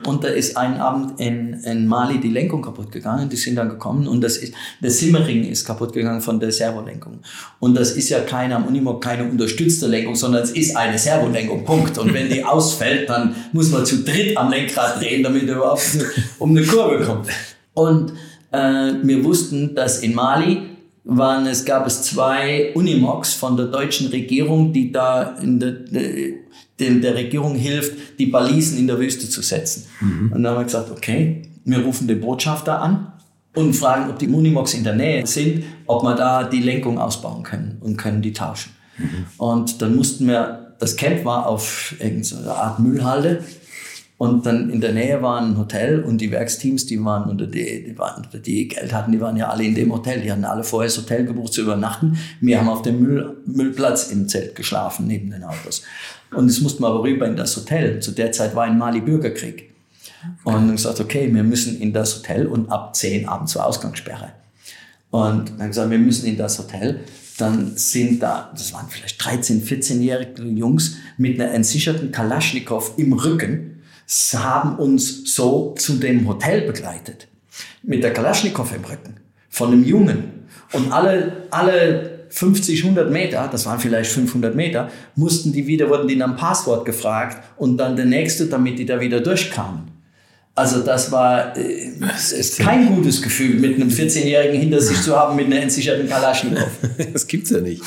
Und da ist einen Abend in, in Mali die Lenkung kaputt gegangen. Die sind dann gekommen und das ist, der Simmering ist kaputt gegangen von der Servolenkung. Und das ist ja keine am Unimog keine unterstützte Lenkung, sondern es ist eine Servolenkung, Punkt. Und wenn die ausfällt, dann muss man zu dritt am Lenkrad drehen, damit er überhaupt um eine Kurve kommt. Und äh, wir wussten, dass in Mali waren es, gab es zwei Unimogs von der deutschen Regierung, die da in der, der, der Regierung hilft, die Balisen in der Wüste zu setzen. Und dann haben wir gesagt, okay, wir rufen den Botschafter an und fragen, ob die Unimogs in der Nähe sind, ob wir da die Lenkung ausbauen können und können die tauschen. Und dann mussten wir, das Camp war auf irgendeiner Art Müllhalde und dann in der Nähe war ein Hotel und die Werksteams, die waren unter die, die waren, die Geld hatten, die waren ja alle in dem Hotel. Die hatten alle vorher das Hotel gebucht zu übernachten. Wir haben auf dem Müll, Müllplatz im Zelt geschlafen, neben den Autos. Und es mussten wir aber rüber in das Hotel. Zu der Zeit war in Mali Bürgerkrieg. Und dann gesagt, okay, wir müssen in das Hotel und ab 10 abends war Ausgangssperre. Und dann gesagt, wir müssen in das Hotel. Dann sind da, das waren vielleicht 13-, 14-jährige Jungs mit einer entsicherten Kalaschnikow im Rücken, haben uns so zu dem Hotel begleitet. Mit der Kalaschnikow im Rücken. Von einem Jungen. Und alle, alle 50, 100 Meter, das waren vielleicht 500 Meter, mussten die wieder, wurden die nach dem Passwort gefragt und dann der nächste, damit die da wieder durchkamen. Also das war äh, ist kein gutes Gefühl, mit einem 14-Jährigen hinter sich zu haben mit einer entsicherten Kalaschnikow. das gibt's ja nicht.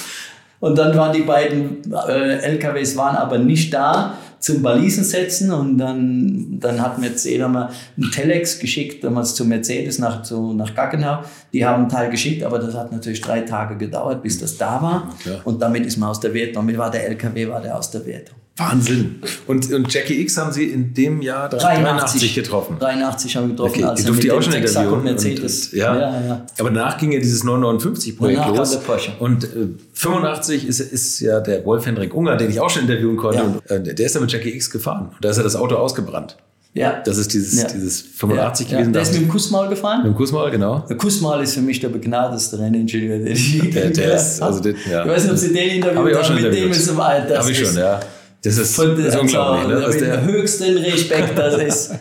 Und dann waren die beiden äh, LKWs waren aber nicht da zum Balisen setzen und dann, dann hat Mercedes mal einen Telex geschickt, damals zu Mercedes nach, zu, nach Gaggenau. Die haben einen Teil geschickt, aber das hat natürlich drei Tage gedauert, bis das da war. klar. Und damit ist man aus der Wertung. Damit war der LKW war der aus der Wertung. Wahnsinn. Und, und Jackie X haben Sie in dem Jahr 83 getroffen. 83 haben wir getroffen. Okay, als die durfte ich auch schon interviewen. Mercedes. Und, und, ja. ja, ja. Aber danach ging ja dieses 959-Projekt Danach kam los. der Porsche. Und äh, 85 ist, ist ja der Wolf-Hendrik Unger, den ich auch schon interviewen konnte. Ja. Und, äh, der ist ja mit Jackie X gefahren. Und da ist ja das Auto ausgebrannt. Ja. Das ist dieses, Ja. dieses 85 ja, gewesen. Ja. Der ist mit dem Kussmaul gefahren. mit dem Kussmaul, genau. Der Kussmaul ist für mich der begnadeste Renningenieur, den ich je Der- der ist- also den- ja. Ich weiß nicht, ob Sie den Hab interviewt ich auch haben, schon mit dem ist im Alt. Das Habe ich schon, ja. Das ist, Von das der, ist unglaublich. Ne? also, Was mit dem höchsten Respekt, das ist,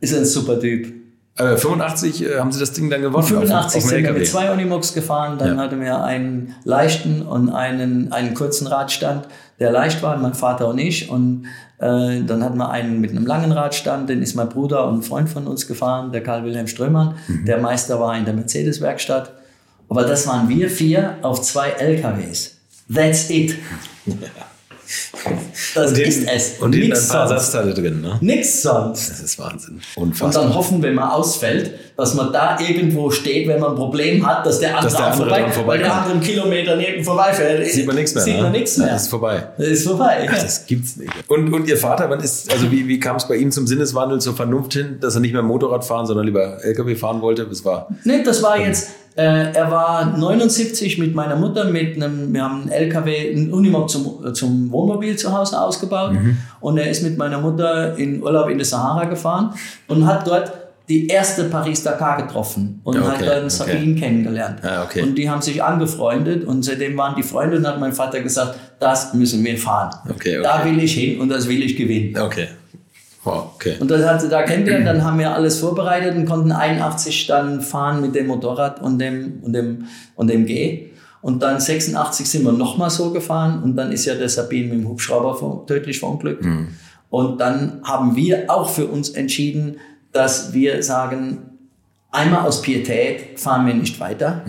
ist ein super Typ. äh, 85 äh, haben Sie das Ding dann gewonnen. auf dem- 85 auf dem sind wir mit zwei Unimogs gefahren, dann Ja. hatten wir einen leichten und einen, einen kurzen Radstand, der leicht war, mein Vater und ich. Und äh, dann hatten wir einen mit einem langen Radstand, den ist mein Bruder und ein Freund von uns gefahren, der Karl-Wilhelm Strömann. Mhm. Der Meister war in der Mercedes-Werkstatt. Aber das waren wir vier auf zwei LKWs. That's it. Das Und ist es. Und hinten ein paar sonst. Ersatzteile drin. Ne? Nix sonst. Das ist Wahnsinn. Und Unfassbar. dann hoffen, wenn man ausfällt, dass man da irgendwo steht, wenn man ein Problem hat, dass der andere, Dass der andere vorbei, dran weil der andere einen Kilometer neben vorbeifährt. Sieht man nichts mehr. Sieht ne? man nichts mehr. Das ist vorbei. Das ist vorbei. Ach, das gibt's nicht. Und, und Ihr Vater, wann ist, also wie, wie kam es bei ihm zum Sinneswandel, zur Vernunft hin, dass er nicht mehr Motorrad fahren, sondern lieber LKW fahren wollte? Das war, Nee, das war jetzt, äh, er war 79 mit meiner Mutter mit einem, wir haben einen LKW, einen Unimog zum, zum Wohnmobil zu Hause ausgebaut Mhm. und er ist mit meiner Mutter in Urlaub in die Sahara gefahren und hat dort die erste Paris-Dakar getroffen und Okay, hat dann okay. Sabine kennengelernt. Ah, okay. Und die haben sich angefreundet und seitdem waren die Freunde und hat mein Vater gesagt, das müssen wir fahren. Da will ich hin und das will ich gewinnen. Okay. Wow, okay. Und das hat sie da kennengelernt, dann haben wir alles vorbereitet und konnten 81 dann fahren mit dem Motorrad und dem, und dem, und dem G. Und dann 86 sind wir nochmal so gefahren und dann ist ja der Sabine mit dem Hubschrauber tödlich verunglückt. Und dann haben wir auch für uns entschieden, dass wir sagen, einmal aus Pietät fahren wir nicht weiter.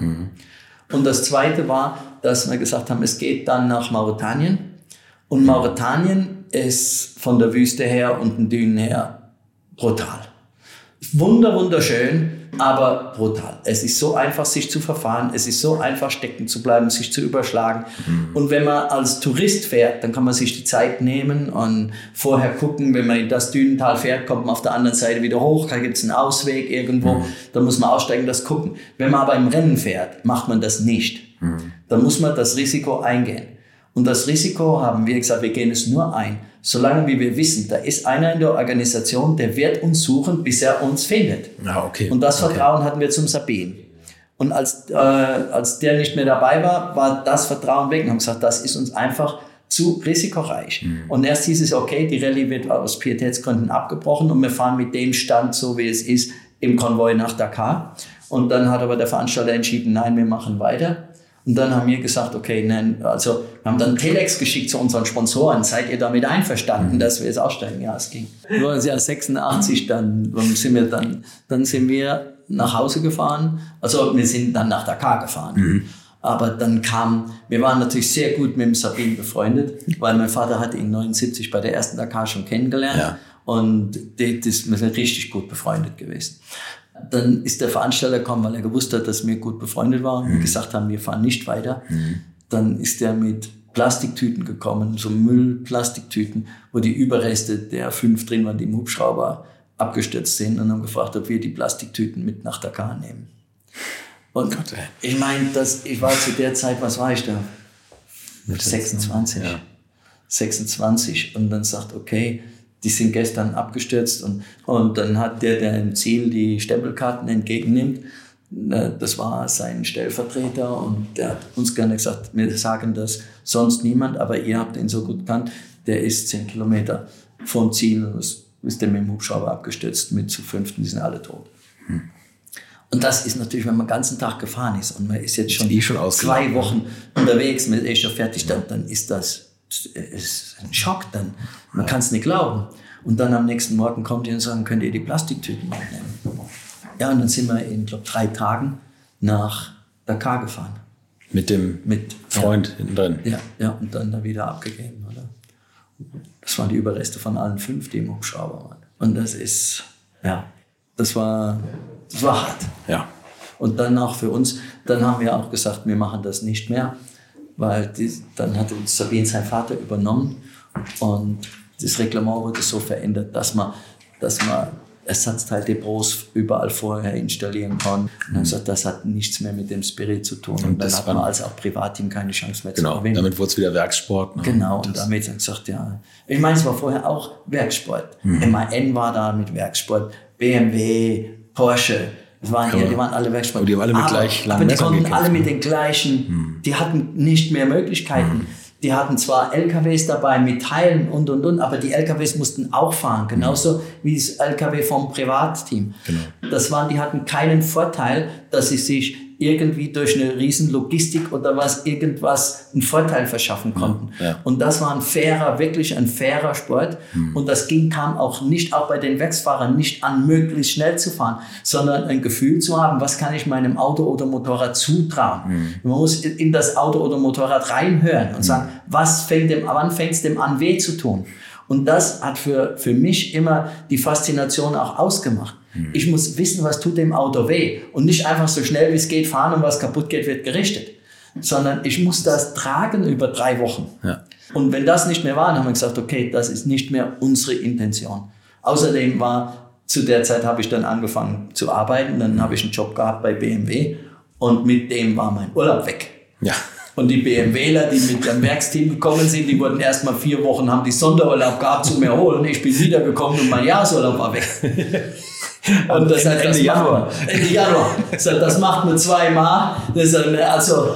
Und das zweite war, dass wir gesagt haben, es geht dann nach Mauretanien. Und Mauretanien ist von der Wüste her und den Dünen her brutal. Wunder, wunderschön, aber brutal. Es ist so einfach, sich zu verfahren. Es ist so einfach, stecken zu bleiben, sich zu überschlagen. Und wenn man als Tourist fährt, dann kann man sich die Zeit nehmen und vorher gucken, wenn man in das Dünental fährt, kommt man auf der anderen Seite wieder hoch, da gibt es einen Ausweg irgendwo, da muss man aussteigen, das gucken. Wenn man aber im Rennen fährt, macht man das nicht. Dann muss man das Risiko eingehen. Und das Risiko haben wir gesagt, wir gehen es nur ein, solange wie wir wissen, da ist einer in der Organisation, der wird uns suchen, bis er uns findet. Ah, okay. Und das Okay. Vertrauen hatten wir zum Sabine. Und als, äh, als der nicht mehr dabei war, war das Vertrauen weg und haben gesagt, das ist uns einfach zu risikoreich. Und erst hieß es, okay, die Rallye wird aus Pietätsgründen abgebrochen und wir fahren mit dem Stand, so wie es ist, im Konvoi nach Dakar. Und dann hat aber der Veranstalter entschieden, nein, wir machen weiter. Und dann haben wir gesagt, okay, nein, also wir haben dann Telex geschickt zu unseren Sponsoren. Seid ihr damit einverstanden, dass wir jetzt aussteigen? Ja, es ging. Nur das Jahr 86, dann sind wir dann, dann sind wir nach Hause gefahren. Also wir sind dann nach Dakar gefahren. Aber dann kam, wir waren natürlich sehr gut mit dem Sabine befreundet, weil mein Vater hatte ihn 79 bei der ersten Dakar schon kennengelernt. Ja. Und das, wir sind richtig gut befreundet gewesen. Dann ist der Veranstalter gekommen, weil er gewusst hat, dass wir gut befreundet waren und gesagt haben, wir fahren nicht weiter. Dann ist er mit Plastiktüten gekommen, so Müllplastiktüten, wo die Überreste der fünf drin waren, die im Hubschrauber abgestürzt sind und haben gefragt, ob wir die Plastiktüten mit nach Dakar nehmen. Und Gott, ich meine, ich war zu der Zeit, was war ich da? 26. Ja. 26 und dann sagt, okay, die sind gestern abgestürzt und, und dann hat der, der im Ziel die Stempelkarten entgegennimmt, äh, das war sein Stellvertreter und der hat uns gerne gesagt, wir sagen das sonst niemand, aber ihr habt ihn so gut gekannt, der ist 10 Kilometer vom Ziel und es ist der mit dem Hubschrauber abgestürzt, mit zu fünften, die sind alle tot. Und das ist natürlich, wenn man den ganzen Tag gefahren ist und man ist jetzt schon, eh schon ausgelaufen. zwei Wochen unterwegs, man ist schon fertig, dann, dann ist das ist ein Schock. Dann, man kann es nicht glauben. Und dann am nächsten Morgen kommt ihr und sagen, könnt ihr die Plastiktüten mitnehmen? Ja, und dann sind wir in, glaube drei Tagen nach Dakar gefahren. Mit dem Mit Freund hinten drin. Ja, ja, und dann da wieder abgegeben, oder? Das waren die Überreste von allen fünf, die im Hubschrauber waren. Und das ist, ja, das war, das war hart. Ja. Und dann auch für uns, dann haben wir auch gesagt, wir machen das nicht mehr, weil die, dann hat Sabine sein Vater übernommen und das Reglement wurde so verändert, dass man, dass man Ersatzteildepots überall vorher installieren kann. Und dann gesagt, das hat nichts mehr mit dem Spirit zu tun. Und, dann das hat man als auch Privatteam keine Chance mehr zu Genau. gewinnen. Damit wurde es wieder Werkssport. Ne? Genau, und Das- damit hat er gesagt, ja. Ich meine, es war vorher auch Werksport. MAN war da mit Werksport, BMW, Porsche. Das waren hier, Ja. die waren alle Werksport. Aber die haben alle mit aber, gleich langen Aber die konnten gekämpft, alle mit den gleichen, die hatten nicht mehr Möglichkeiten. Die hatten zwar LKWs dabei mit Teilen und und und, aber die LKWs mussten auch fahren, genauso wie das LKW vom Privatteam. Genau. Das waren, die hatten keinen Vorteil, dass sie sich irgendwie durch eine riesen Logistik oder was irgendwas einen Vorteil verschaffen konnten. ja. Und das war ein fairer, wirklich ein fairer Sport. Und das ging, kam auch nicht, auch bei den Werksfahrern, nicht an, möglichst schnell zu fahren, sondern ein Gefühl zu haben, was kann ich meinem Auto oder Motorrad zutrauen. Man muss in das Auto oder Motorrad reinhören und sagen, was fängt dem, wann fängt es dem an, weh zu tun? Und das hat für, für mich immer die Faszination auch ausgemacht. Ich muss wissen, was tut dem Auto weh und nicht einfach so schnell wie es geht fahren und was kaputt geht, wird gerichtet. Sondern ich muss das tragen über drei Wochen. Ja. Und wenn das nicht mehr war, dann haben wir gesagt, okay, das ist nicht mehr unsere Intention. Außerdem war, zu der Zeit habe ich dann angefangen zu arbeiten, dann habe ich einen Job gehabt bei BMW und mit dem war mein Urlaub weg. Ja. Und die BMWler, die mit dem Werksteam gekommen sind, die wurden erst mal vier Wochen, haben die Sonderurlaub gehabt zum Erholen. Ich bin wiedergekommen und mein Jahresurlaub war weg. Und das, Ende, Ende Januar. Ende Januar. Das macht man zweimal. Das also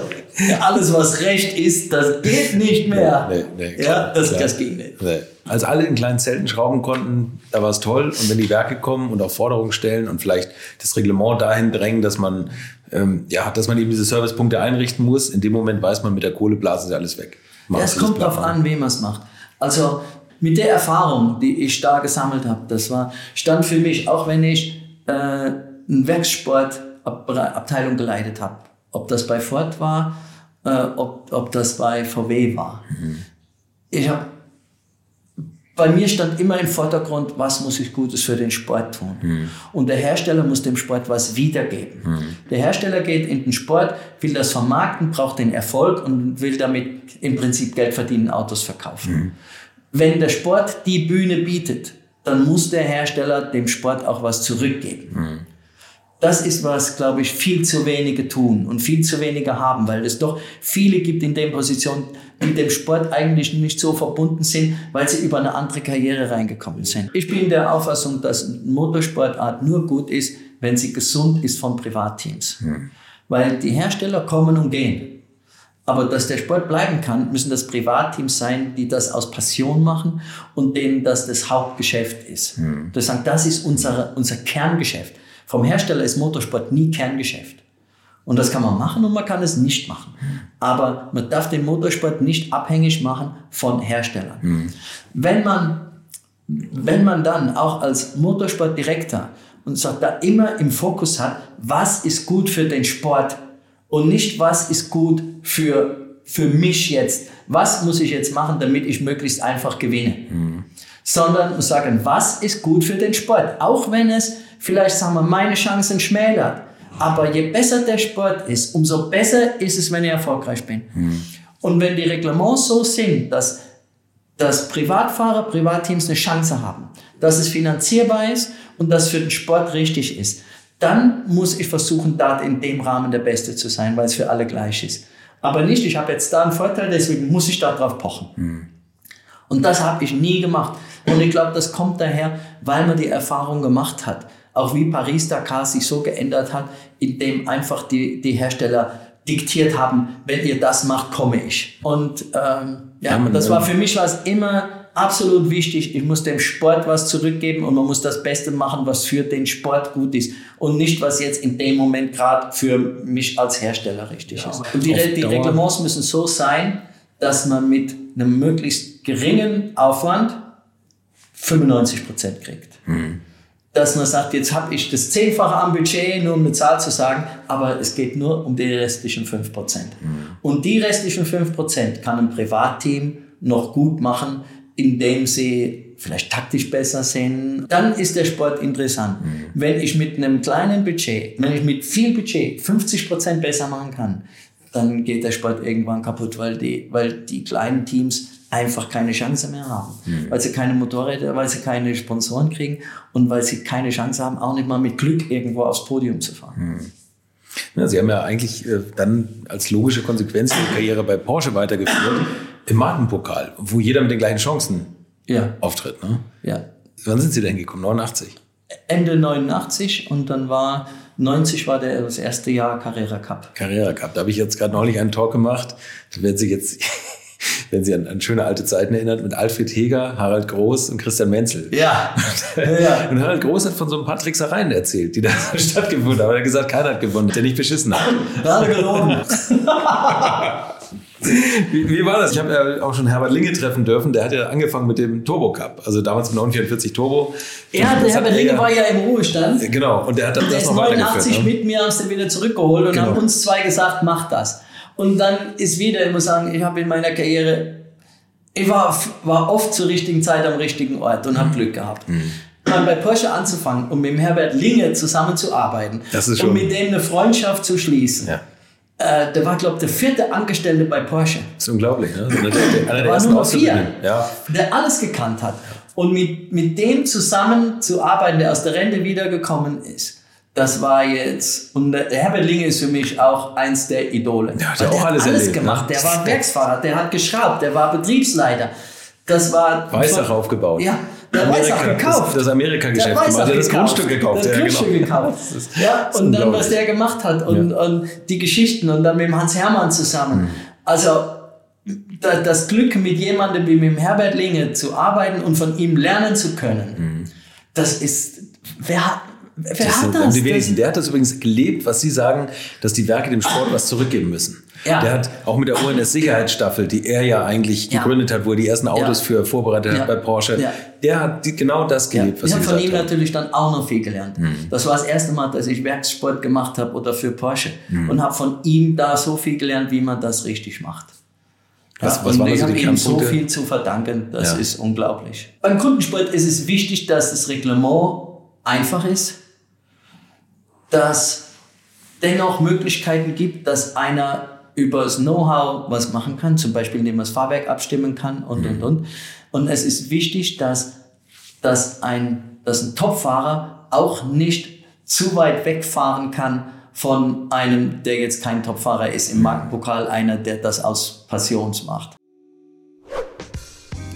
alles, was recht ist, das geht nicht mehr. Nee, nee, ja, das, das ging nicht. Nee. Als alle in kleinen Zelten schrauben konnten, da war es toll. Und wenn die Werke kommen und auch Forderungen stellen und vielleicht das Reglement dahin drängen, dass man, ähm, ja, dass man eben diese Servicepunkte einrichten muss, in dem Moment weiß man, mit der Kohleblase ist alles weg. es kommt darauf an, wem man es macht. Also mit der Erfahrung, die ich da gesammelt habe, das war, stand für mich, auch wenn ich äh, eine Werksportabteilung geleitet habe, ob das bei Ford war, äh, ob, ob das bei VW war. Mhm. Ich habe bei mir stand immer im Vordergrund, was muss ich Gutes für den Sport tun. Mhm. Und der Hersteller muss dem Sport was wiedergeben. Mhm. Der Hersteller geht in den Sport, will das vermarkten, braucht den Erfolg und will damit im Prinzip Geld verdienen, Autos verkaufen. Wenn der Sport die Bühne bietet, dann muss der Hersteller dem Sport auch was zurückgeben. Mhm. Das ist was, glaube ich, viel zu wenige tun und viel zu wenige haben, weil es doch viele gibt in der Position, die mit dem Sport eigentlich nicht so verbunden sind, weil sie über eine andere Karriere reingekommen sind. Ich bin der Auffassung, dass Motorsportart nur gut ist, wenn sie gesund ist von Privatteams. Mhm. Weil die Hersteller kommen und gehen. Aber dass der Sport bleiben kann, müssen das Privatteams sein, die das aus Passion machen und denen das das Hauptgeschäft ist. Mhm. Das, sagen, das ist unser, unser Kerngeschäft. Vom Hersteller ist Motorsport nie Kerngeschäft. Und das kann man machen und man kann es nicht machen. Aber man darf den Motorsport nicht abhängig machen von Herstellern. Mhm. Wenn, man, wenn man dann auch als Motorsportdirektor und sagt, da immer im Fokus hat, was ist gut für den Sport und nicht was ist gut für, für mich jetzt, was muss ich jetzt machen, damit ich möglichst einfach gewinne. Mhm. Sondern sagen, was ist gut für den Sport, auch wenn es vielleicht sagen wir, meine Chancen schmälert. Aber je besser der Sport ist, umso besser ist es, wenn ich erfolgreich bin. Mhm. Und wenn die Reglements so sind, dass, dass Privatfahrer, Privatteams eine Chance haben, dass es finanzierbar ist und dass für den Sport richtig ist, dann muss ich versuchen, da in dem Rahmen der Beste zu sein, weil es für alle gleich ist. Aber nicht, ich habe jetzt da einen Vorteil, deswegen muss ich darauf pochen. Mhm. Und das habe ich nie gemacht. Und ich glaube, das kommt daher, weil man die Erfahrung gemacht hat auch wie Paris-Dakar sich so geändert hat, indem einfach die, die Hersteller diktiert haben, wenn ihr das macht, komme ich. Und ähm, ja, das war für mich was immer absolut wichtig. Ich muss dem Sport was zurückgeben und man muss das Beste machen, was für den Sport gut ist und nicht, was jetzt in dem Moment gerade für mich als Hersteller richtig ja, ist. Und die, die Reglements müssen so sein, dass man mit einem möglichst geringen Aufwand 95 Prozent kriegt. Mhm dass man sagt, jetzt habe ich das Zehnfache am Budget, nur um eine Zahl zu sagen, aber es geht nur um die restlichen 5%. Mhm. Und die restlichen 5% kann ein Privatteam noch gut machen, indem sie vielleicht taktisch besser sind. Dann ist der Sport interessant. Mhm. Wenn ich mit einem kleinen Budget, wenn ich mit viel Budget 50% besser machen kann, dann geht der Sport irgendwann kaputt, weil die, weil die kleinen Teams einfach keine Chance mehr haben, mhm. weil sie keine Motorräder, weil sie keine Sponsoren kriegen und weil sie keine Chance haben, auch nicht mal mit Glück irgendwo aufs Podium zu fahren. Mhm. Ja, sie haben ja eigentlich äh, dann als logische Konsequenz die Karriere bei Porsche weitergeführt im Markenpokal, wo jeder mit den gleichen Chancen ja. auftritt. Ne? Ja. Wann sind Sie denn gekommen? 89? Ende 89 und dann war 90 war der, das erste Jahr Carrera Cup. Carrera Cup. Da habe ich jetzt gerade neulich einen Talk gemacht. Da werden Sie jetzt wenn Sie an, an, schöne alte Zeiten erinnert, mit Alfred Heger, Harald Groß und Christian Menzel. Ja. ja. Und Harald Groß hat von so ein paar Tricksereien erzählt, die da stattgefunden haben. Er hat gesagt, keiner hat gewonnen, der nicht beschissen hat. Gerade gelogen. Wie, wie, war das? Ich habe ja auch schon Herbert Linge treffen dürfen. Der hat ja angefangen mit dem Turbo Cup, also damals mit 944 Turbo. Ja, der Herbert Linge war ja im Ruhestand. Genau, und der hat dann das noch weitergeführt. Der ist 89 ne? mit mir aus dem wieder zurückgeholt und genau. haben uns zwei gesagt, mach das. Und dann ist wieder, ich muss sagen, ich habe in meiner Karriere, ich war, war oft zur richtigen Zeit am richtigen Ort und habe mhm. Glück gehabt. Mhm. Bei Porsche anzufangen und mit dem Herbert Linge zusammenzuarbeiten und mit dem eine Freundschaft zu schließen. Ja. Äh, der war, glaube ich, der vierte Angestellte bei Porsche. Das ist unglaublich, ne? Der, der, einer der war nur vier, ja. der alles gekannt hat. Und mit, mit dem zusammen zu arbeiten, der aus der Rente wiedergekommen ist, das war jetzt, und der Herbert Linge ist für mich auch eins der Idole. Ja, der hat auch alles alles erlebt, gemacht. ne? Der war Werksfahrer, der hat geschraubt, der war Betriebsleiter. Das war. Weissach aufgebaut. Ja, der hat Weissach gekauft. Das, das Amerika-Geschäft gemacht. Der hat das gekauft. Grundstück gekauft. Das ja, Grundstück genau. gekauft. Das Ja, das und dann, was der gemacht hat und, und die Geschichten und dann mit dem Hans Hermann zusammen. Mhm. Also da, das Glück, mit jemandem wie mit dem Herbert Linge zu arbeiten und von ihm lernen zu können, das ist, wer hat, wer Mhm. Das hat das? die wenigsten. das Der hat das übrigens gelebt, was Sie sagen, dass die Werke dem Sport was zurückgeben müssen. Ja. Der hat auch mit der ONS-Sicherheitsstaffel, die er ja eigentlich Ja. gegründet hat, wo er die ersten Autos Ja. für vorbereitet hat bei Porsche, der hat die, genau das gelebt, was ich habe von ihm haben. natürlich dann auch noch viel gelernt. Das war das erste Mal, dass ich Werkssport gemacht habe oder für Porsche und habe von ihm da so viel gelernt, wie man das richtig macht. Was- was und ich habe ihm so viel zu verdanken, das ist unglaublich. Beim Kundensport ist es wichtig, dass das Reglement einfach ist, dass dennoch Möglichkeiten gibt, dass einer über das Know-how was machen kann, zum Beispiel indem man das Fahrwerk abstimmen kann und, und, und. Und es ist wichtig, dass, dass, ein, dass ein Topfahrer auch nicht zu weit wegfahren kann von einem, der jetzt kein Topfahrer ist, im Markenpokal einer, der das aus Passions macht.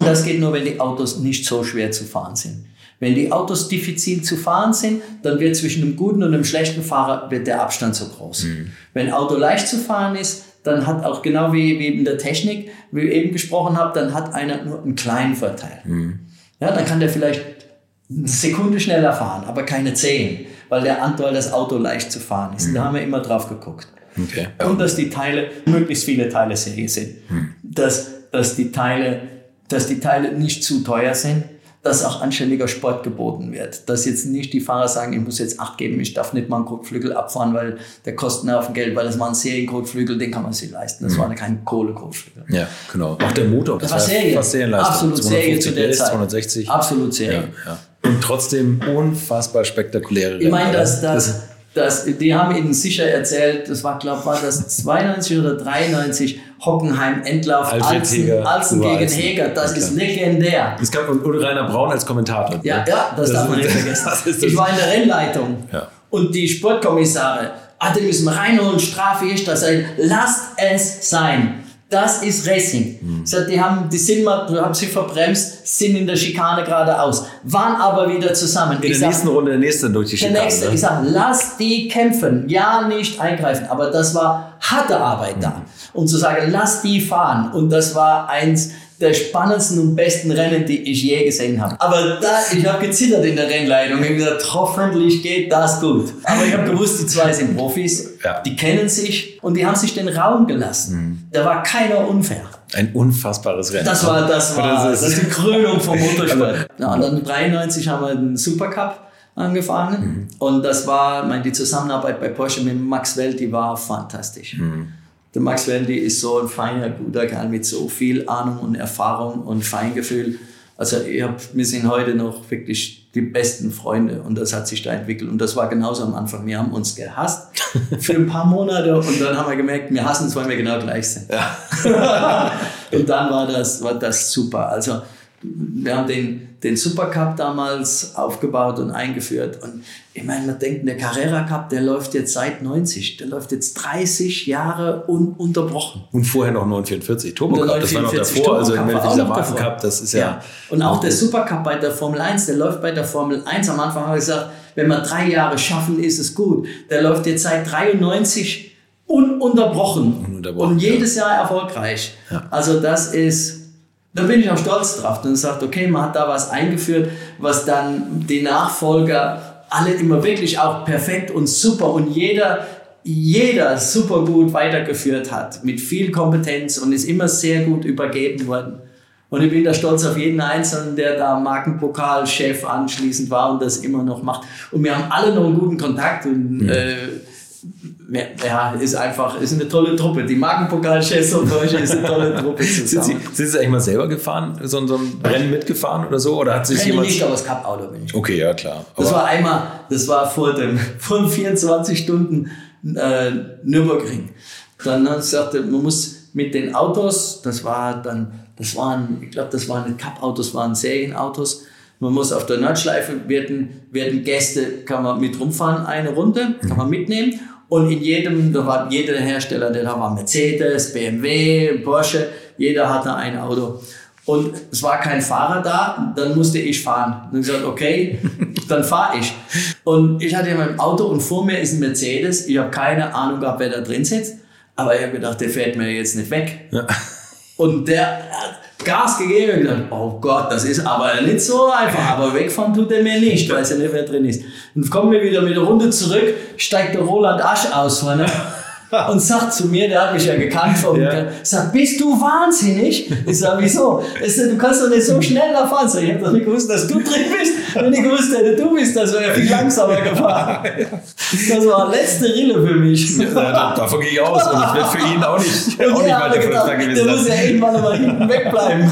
Das geht nur, wenn die Autos nicht so schwer zu fahren sind. Wenn die Autos diffizil zu fahren sind, dann wird zwischen einem guten und einem schlechten Fahrer wird der Abstand so groß. Wenn ein Auto leicht zu fahren ist, dann hat auch genau wie, wie in der Technik, wie ich eben gesprochen habe, dann hat einer nur einen kleinen Vorteil. Ja, dann kann der vielleicht eine Sekunde schneller fahren, aber keine zehn, weil der weil das Auto leicht zu fahren ist. Da haben wir immer drauf geguckt. Okay. Und dass die Teile, möglichst viele Teile Serie sind. Dass, dass, die Teile, dass die Teile nicht zu teuer sind, dass auch anständiger Sport geboten wird. Dass jetzt nicht die Fahrer sagen, ich muss jetzt Acht geben, ich darf nicht mal einen Kotflügel abfahren, weil der kostet einen Haufen Geld, weil das war ein Serienkotflügel, den kann man sich leisten. Das war kein Kohlekotflügel. Ja, genau. Auch der Motor, Das war Serie. fast Serienleistung. Absolut Serie zu der PS, Zeit. 260. Absolut Serie. Ja, ja. Und trotzdem unfassbar spektakuläre Ich meine, dass oder? das, das, die haben Ihnen sicher erzählt, das war, glaube war das 92 oder 93, Hockenheim, Endlauf, Alzen, Heger, Alzen gegen Alzen. Heger, das ist legendär. Es gab und, Rainer Braun als Kommentator. Ja, ne? ja, das, darf man nicht vergessen. Das das. ich war in der Rennleitung Ja. und die Sportkommissare, ah, den müssen wir reinholen, Strafe ist das, lasst es sein. Das ist Racing. Mhm. So, die haben, die sind mal, haben sich verbremst, sind in der Schikane geradeaus, waren aber wieder zusammen. In Ich der sag, nächsten Runde, der nächste durch die der Schikane. nächste, ne? ich sage, lass die kämpfen, ja nicht eingreifen, aber das war harte Arbeit da. Und zu sagen, lass die fahren. Und das war eins der spannendsten und besten Rennen, die ich je gesehen habe. Aber da, ich habe gezittert in der Rennleitung. Ich habe gesagt, hoffentlich geht das gut. Aber ich habe gewusst, die zwei sind Profis, Ja. die kennen sich und die haben sich den Raum gelassen. Da war keiner unfair. Ein unfassbares Rennen. Das war, das war, Das ist- die Krönung vom Motorsport. Ja, und dann 93 haben wir den Supercup angefangen. Und das war, meine, die Zusammenarbeit bei Porsche mit Max Welti war fantastisch. Der Max Welti ist so ein feiner, guter Kerl mit so viel Ahnung und Erfahrung und Feingefühl. Also ich hab, wir sind heute noch wirklich die besten Freunde und das hat sich da entwickelt. Und das war genauso am Anfang. Wir haben uns gehasst für ein paar Monate und dann haben wir gemerkt, wir hassen uns, weil wir genau gleich sind. und dann war das, war das super. Also wir haben den, den Supercup damals aufgebaut und eingeführt. Und ich meine, man denkt, der Carrera Cup, der läuft jetzt seit 90, der läuft jetzt 30 Jahre ununterbrochen. Und vorher noch 944 Turbo Cup, das war noch 944 davor, also Turbo Cup war auch dieser noch davor. Markencup, das ist ja, Und auch der Supercup bei der Formel 1, der läuft bei der Formel 1. Am Anfang habe ich gesagt, wenn wir drei Jahre schaffen, ist es gut. Der läuft jetzt seit 93 ununterbrochen. Ununterbrochen, und jedes Jahr erfolgreich. Ja. Also das ist, da bin ich auch stolz drauf. Dann sagt, okay, man hat da was eingeführt, was dann die Nachfolger alle immer wirklich auch perfekt und super und jeder jeder super gut weitergeführt hat, mit viel Kompetenz und ist immer sehr gut übergeben worden. Und ich bin da stolz auf jeden Einzelnen, der da Markenpokalchef anschließend war und das immer noch macht. Und wir haben alle noch einen guten Kontakt und äh, ja, ist einfach, ist eine tolle Truppe. Die Markenpokalchefs und Porsche ist eine tolle Truppe Sind Sie, sind Sie eigentlich mal selber gefahren, so, so ein Rennen mitgefahren oder so? Oder hat sich jemand. nicht, aber das Cup-Auto bin ich. Okay, ja klar. Das Aber- war einmal, das war vor dem, vor dem 24 Stunden äh, Nürburgring. Dann hat gesagt, man muss mit den Autos, das war dann, das waren, ich glaube, das waren nicht Cup-Autos, waren Serienautos. Man muss auf der Nordschleife werden, werden Gäste, kann man mit rumfahren, eine Runde, kann man mitnehmen. Und in jedem, da war jeder Hersteller, der da war Mercedes, BMW, Porsche, jeder hatte ein Auto. Und es war kein Fahrer da, dann musste ich fahren. Dann gesagt, okay, dann fahre ich. Und ich hatte mein Auto und vor mir ist ein Mercedes. Ich habe keine Ahnung gehabt, wer da drin sitzt. Aber ich habe gedacht, der fährt mir jetzt nicht weg. Ja. Und der hat Gas gegeben und gesagt, oh Gott, das ist aber nicht so einfach. Aber wegfahren tut er mir nicht, weiß ja nicht, wer drin ist. Und kommen wir wieder mit der Runde zurück, steigt der Roland Asch aus vorne und sagt zu mir, der hat mich ja gekannt vom, Ja. sagt, bist du wahnsinnig? Ich sag, wieso? Ich sag, du kannst doch nicht so schnell da fahren. Sag, Ich habe doch nicht gewusst, dass du drin bist. Wenn ich gewusst hätte, du bist, das wäre viel langsamer gefahren. Das war letzte Rille für mich. Ja, da- davon gehe ich aus. Und das wird für ihn auch nicht, auch nicht weiter gedacht, Vorteil der gewesen muss ja sein. irgendwann mal hinten wegbleiben.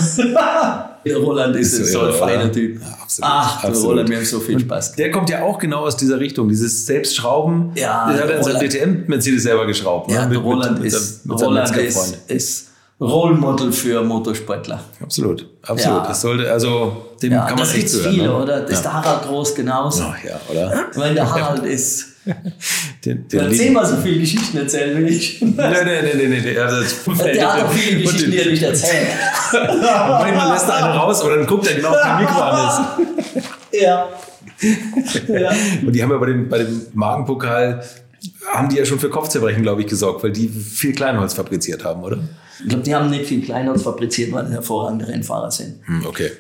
Der Roland ist, Ist so ein feiner? Typ. Ja, absolut, Ach, der absolut. Roland, mir hat so viel Spaß. Der kommt ja auch genau aus dieser Richtung, dieses Selbstschrauben. Ja, der hat in seinem Roland. DTM-Mercedes selber geschraubt. Ja, ne? der Roland mit, ist, mit, seinem Roland ist, ist Role Model für Motorsportler. Absolut, absolut. Ja. Das sollte, also, dem Ja, kann man das gibt's zuhören. viele, ne? oder? Das ist der Harald Groß genauso. Ach ja, oder? Weil der Harald ist, Den, den der zehnmal so viele Geschichten erzählen wie ich. Nee, nee, nee, nee, nee, das Der hat auch viele Geschichten, die er nicht erzählt. Manchmal lässt er eine raus oder dann guckt er genau auf den Mikro an. Ja. ja. Und die haben ja bei dem, bei dem Magenpokal, haben die ja schon für Kopfzerbrechen, glaube ich, gesorgt, weil die viel Kleinholz fabriziert haben, oder? Ich glaube, die haben nicht viel Kleinholz fabriziert, weil sie hervorragende Rennfahrer sind. Hm, okay.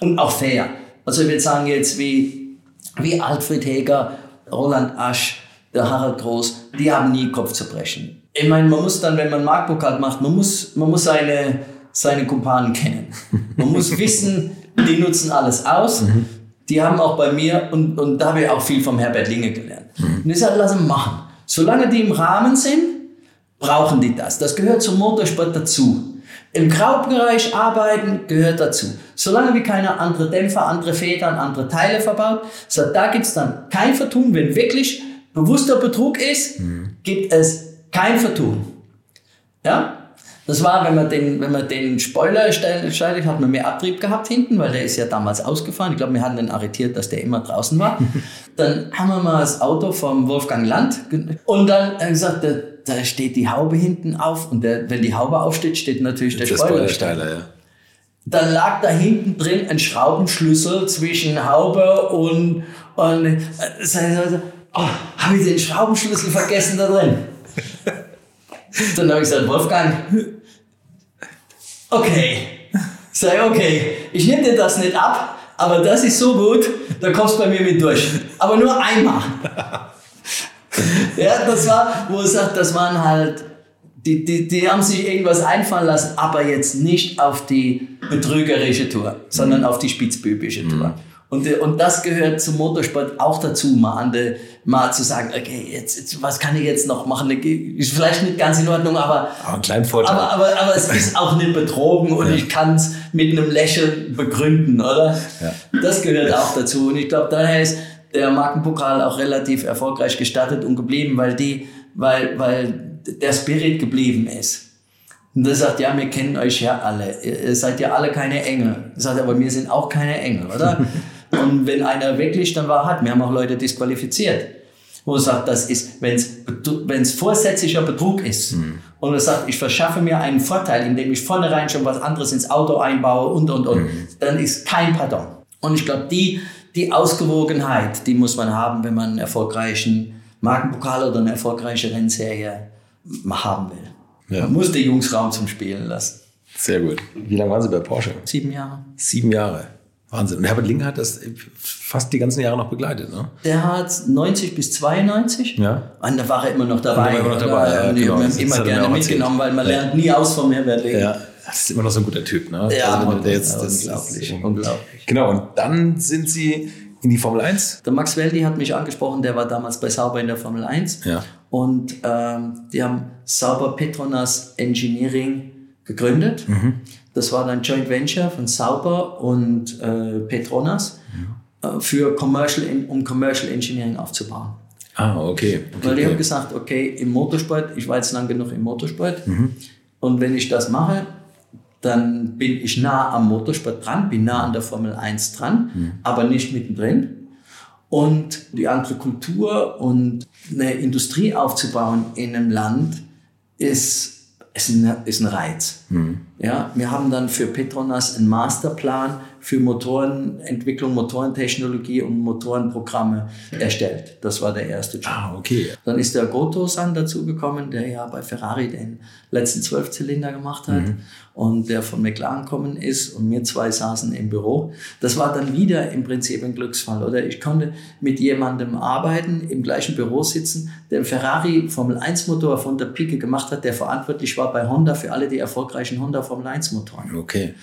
Und auch fair. Also ich würde sagen jetzt wie, wie Alfred Heger, Roland Asch, der Harald Groß, die haben nie Kopfzerbrechen. Ich meine, man muss dann, wenn man Marktpokal macht, man muss, man muss seine, seine Kumpanen kennen. Man muss wissen, die nutzen alles aus. Die haben auch bei mir, und, und da habe ich auch viel vom Herbert Linge gelernt. Und ich sage, lass ihn machen. Solange die im Rahmen sind, brauchen die das. Das gehört zum Motorsport dazu. Im Graubereich arbeiten gehört dazu. Solange wie keiner andere Dämpfer, andere Federn, andere Teile verbaut, so da gibt es dann kein Vertun. Wenn wirklich bewusster Betrug ist, gibt es kein Vertun. Ja? Das war, wenn man den, wenn man den Spoiler stellt, hat man mehr Abtrieb gehabt hinten, weil der ist ja damals ausgefahren. Ich glaube, wir hatten den arretiert, dass der immer draußen war. dann haben wir mal das Auto vom Wolfgang Land und dann gesagt, da, da steht die Haube hinten auf und der, wenn die Haube aufsteht, steht natürlich der, der Spoilersteiler. Ja. Dann lag da hinten drin ein Schraubenschlüssel zwischen Haube und, und äh, oh, habe ich den Schraubenschlüssel vergessen da drin. Dann habe ich gesagt, Wolfgang, okay, sei okay, ich nehme dir das nicht ab, aber das ist so gut, da kommst du bei mir mit durch. Aber nur einmal. ja, das war, wo er sagt, das waren halt, die, die, die haben sich irgendwas einfallen lassen, aber jetzt nicht auf die betrügerische Tour, sondern auf die spitzbübische Tour. Und, und das gehört zum Motorsport auch dazu, mal, de, mal zu sagen, okay, jetzt, jetzt, was kann ich jetzt noch machen? Ist vielleicht nicht ganz in Ordnung, aber, Vorteil. aber, aber, aber es ist auch nicht betrogen und ja. ich kann es mit einem Lächeln begründen, oder? Ja. Das gehört auch dazu. Und ich glaube, daher ist der Markenpokal auch relativ erfolgreich gestartet und geblieben, weil die, weil, weil der Spirit geblieben ist. Und er sagt, ja, wir kennen euch ja alle. Ihr seid ja alle keine Engel. Er sagt, aber wir sind auch keine Engel, oder? Und wenn einer wirklich dann war, hat, wir haben auch Leute disqualifiziert, wo er sagt, das ist, wenn es vorsätzlicher Betrug ist mhm. und er sagt, ich verschaffe mir einen Vorteil, indem ich vornherein schon was anderes ins Auto einbaue und, und, und, mhm. dann ist kein Pardon. Und ich glaube, die, die Ausgewogenheit, die muss man haben, wenn man einen erfolgreichen Markenpokal oder eine erfolgreiche Rennserie haben will. Ja. Man muss die Jungs Raum zum Spielen lassen. Sehr gut. Wie lange waren Sie bei Porsche? Sieben Jahre. Sieben Jahre. Wahnsinn. Und Herbert Link hat das fast die ganzen Jahre noch begleitet, ne? Der hat 90 bis 92. Ja. Und da war er immer noch dabei. Da war immer noch dabei, ja, genau. Wir haben immer gerne mitgenommen, weil man ja. lernt nie aus vom Herbert Link. Ja. Das ist immer noch so ein guter Typ, ne? Ja, also, der jetzt, das unglaublich, ist unglaublich. Genau, und dann sind Sie in die Formel 1? Der Max Weldi hat mich angesprochen, der war damals bei Sauber in der Formel 1. Ja. Und ähm, die haben Sauber Petronas Engineering gegründet. Mhm. Das war dann Joint Venture von Sauber und äh, Petronas ja. äh, für Commercial, um Commercial Engineering aufzubauen. Ah, okay. okay Weil die okay. haben gesagt, okay, im Motorsport, ich war jetzt lang genug im Motorsport mhm. und wenn ich das mache, dann bin ich nah am Motorsport dran, bin nah an der Formel 1 dran, mhm. aber nicht mittendrin. Und die andere Kultur und eine Industrie aufzubauen in einem Land ist ist ein, ist ein Reiz. Mhm. Ja, wir haben dann für Petronas einen Masterplan für Motorenentwicklung, Motorentechnologie und Motorenprogramme erstellt. Das war der erste Job. Ah, okay. Dann ist der Goto-san dazugekommen, der ja bei Ferrari den letzten Zwölfzylinder gemacht hat mhm. und der von McLaren gekommen ist und wir zwei saßen im Büro. Das war dann wieder im Prinzip ein Glücksfall, oder? Ich konnte mit jemandem arbeiten, im gleichen Büro sitzen, der Ferrari Formel 1 Motor von der Pike gemacht hat, der verantwortlich war bei Honda für alle die erfolgreichen Honda Formel 1 Motoren. Okay.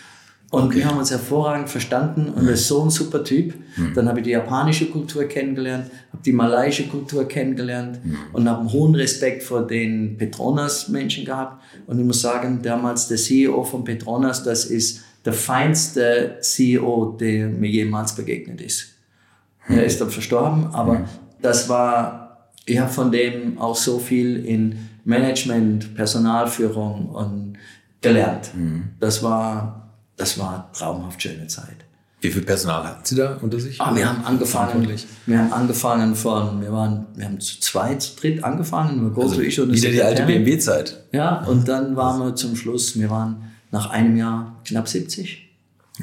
Und okay. wir haben uns hervorragend verstanden und er ist so ein super Typ. Mhm. Dann habe ich die japanische Kultur kennengelernt, habe die malaiische Kultur kennengelernt mhm. und habe einen hohen Respekt vor den Petronas-Menschen gehabt. Und ich muss sagen, damals der CEO von Petronas, das ist der feinste CEO, der mir jemals begegnet ist. Mhm. Er ist dann verstorben, aber hm. das war, ich habe von dem auch so viel in Management, Personalführung und gelernt. Hm. Das war das war traumhaft schöne Zeit. Wie viel Personal hatten Sie da unter sich? Ah, wir haben angefangen. Wir haben angefangen von, wir waren, wir haben zu zweit, zu dritt angefangen, nur Goto, also ich und Wieder die alte BMW-Zeit. Ja, und dann waren wir zum Schluss, wir waren nach einem Jahr knapp 70.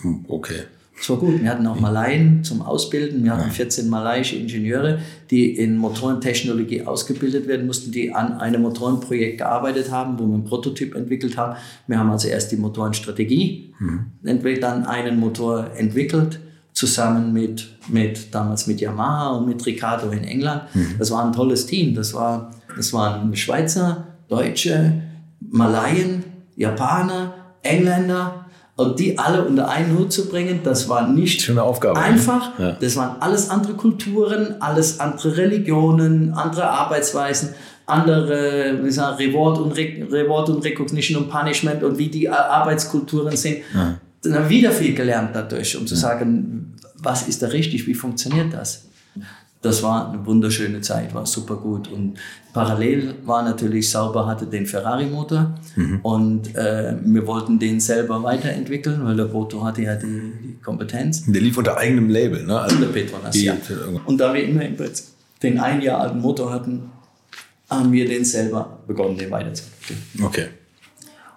Hm, okay. Das war gut. Wir hatten auch Malaien zum Ausbilden. Wir hatten 14 malaiische Ingenieure, die in Motorentechnologie ausgebildet werden mussten, die an einem Motorenprojekt gearbeitet haben, wo wir einen Prototyp entwickelt haben. Wir haben also erst die Motorenstrategie mhm. entwickelt, dann einen Motor entwickelt, zusammen mit, mit damals mit Yamaha und mit Ricardo in England. Mhm. Das war ein tolles Team. Das, war, das waren Schweizer, Deutsche, Malaien, Japaner, Engländer, und die alle unter einen Hut zu bringen, das war nicht Schöne Aufgabe, einfach. Ja. Das waren alles andere Kulturen, alles andere Religionen, andere Arbeitsweisen, andere wie sagen, Reward, und Re Reward und Recognition und Punishment und wie die Arbeitskulturen sind. Ja. Dann haben wir wieder viel gelernt dadurch, um zu ja. sagen, was ist da richtig, wie funktioniert das. Das war eine wunderschöne Zeit, war super gut. Und parallel war natürlich Sauber hatte den Ferrari-Motor mhm. und äh, wir wollten den selber weiterentwickeln, weil der Boto hatte ja die, die Kompetenz. Der lief unter eigenem Label, ne? Also unter Petronas, ja. Und da wir immer den ein Jahr alten Motor hatten, haben wir den selber begonnen, den weiterzuentwickeln. Okay.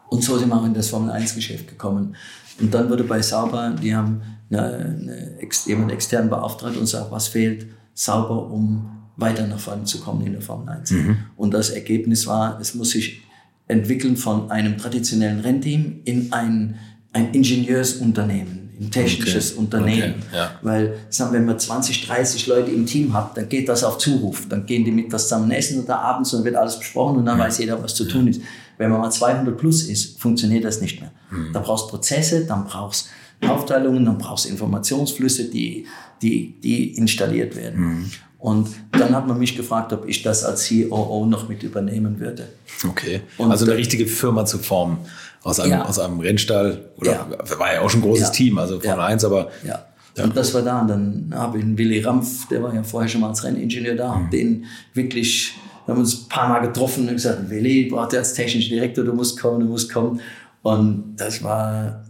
Und so sind wir auch in das Formel-1-Geschäft gekommen. Und dann wurde bei Sauber, die haben eine, eine, jemand extern beauftragt und sagt, was fehlt Sauber, um weiter nach vorne zu kommen in der Formel 1. Mhm. Und das Ergebnis war, es muss sich entwickeln von einem traditionellen Rennteam in ein, ein Ingenieursunternehmen, ein technisches okay. Unternehmen. Okay. Ja. Weil, sagen, wenn man 20, 30 Leute im Team hat, dann geht das auf Zuruf. Dann gehen die mit was zusammen essen oder abends und dann wird alles besprochen und dann mhm. weiß jeder, was zu tun ist. Wenn man mal 200 plus ist, funktioniert das nicht mehr. Mhm. Da brauchst Prozesse, dann brauchst Aufteilungen, dann brauchst Informationsflüsse, die, die, die installiert werden. Mhm. Und dann hat man mich gefragt, ob ich das als COO noch mit übernehmen würde. Okay. Und also eine richtige Firma zu formen aus einem, ja. aus einem Rennstall. Oder ja. war ja auch schon ein großes ja. Team, also von eins, aber. Ja. Und das war da. Und dann habe ich einen Willy Rampf, der war ja vorher schon mal als Renningenieur da, mhm. den wirklich, wir haben uns ein paar Mal getroffen und gesagt, Willy, du brauchst als technischer Direktor, du musst kommen, du musst kommen. Und das war,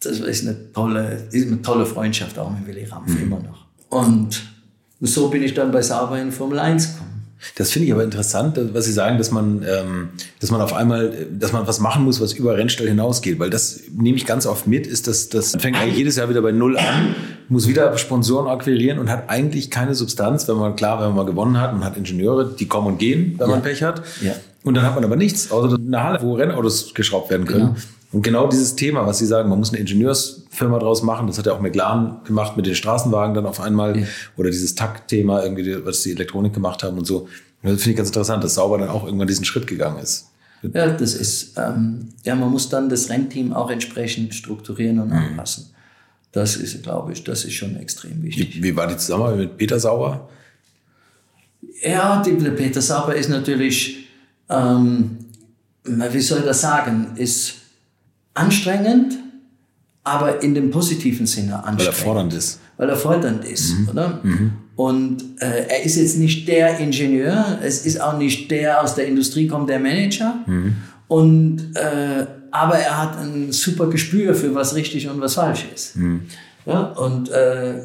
das ist eine tolle, ist eine tolle Freundschaft auch mit Willy Rampf, mhm. immer noch. Und so bin ich dann bei Sauber in Formel 1 gekommen. Das finde ich aber interessant, was Sie sagen, dass man, ähm, dass man auf einmal, dass man was machen muss, was über Rennstall hinausgeht. Weil das nehme ich ganz oft mit, ist, dass das fängt eigentlich jedes Jahr wieder bei Null an, muss wieder Sponsoren akquirieren und hat eigentlich keine Substanz, wenn man, klar, wenn man mal gewonnen hat, man hat Ingenieure, die kommen und gehen, wenn ja. man Pech hat. Ja. Und dann hat man aber nichts, außer eine Halle, wo Rennautos geschraubt werden können. Genau. Und genau dieses Thema, was Sie sagen, man muss eine Ingenieursfirma draus machen, das hat ja auch McLaren gemacht mit den Straßenwagen dann auf einmal, ja. oder dieses Taktthema, irgendwie, was die Elektronik gemacht haben und so. Das finde ich ganz interessant, dass Sauber dann auch irgendwann diesen Schritt gegangen ist. Ja, das ist, ähm, ja, man muss dann das Rennteam auch entsprechend strukturieren und mhm. anpassen. Das ist, glaube ich, das ist schon extrem wichtig. Wie, wie war die Zusammenarbeit mit Peter Sauber? Ja, die, der Peter Sauber ist natürlich, ähm, wie soll ich das sagen, ist anstrengend, aber in dem positiven Sinne anstrengend. Weil er fordernd ist. Weil er fordernd ist, mhm. oder? Mhm. Und äh, er ist jetzt nicht der Ingenieur, es ist auch nicht der aus der Industrie kommt, der Manager. Mhm. Und, äh, aber er hat ein super Gespür für was richtig und was falsch ist. Mhm. Ja, und äh,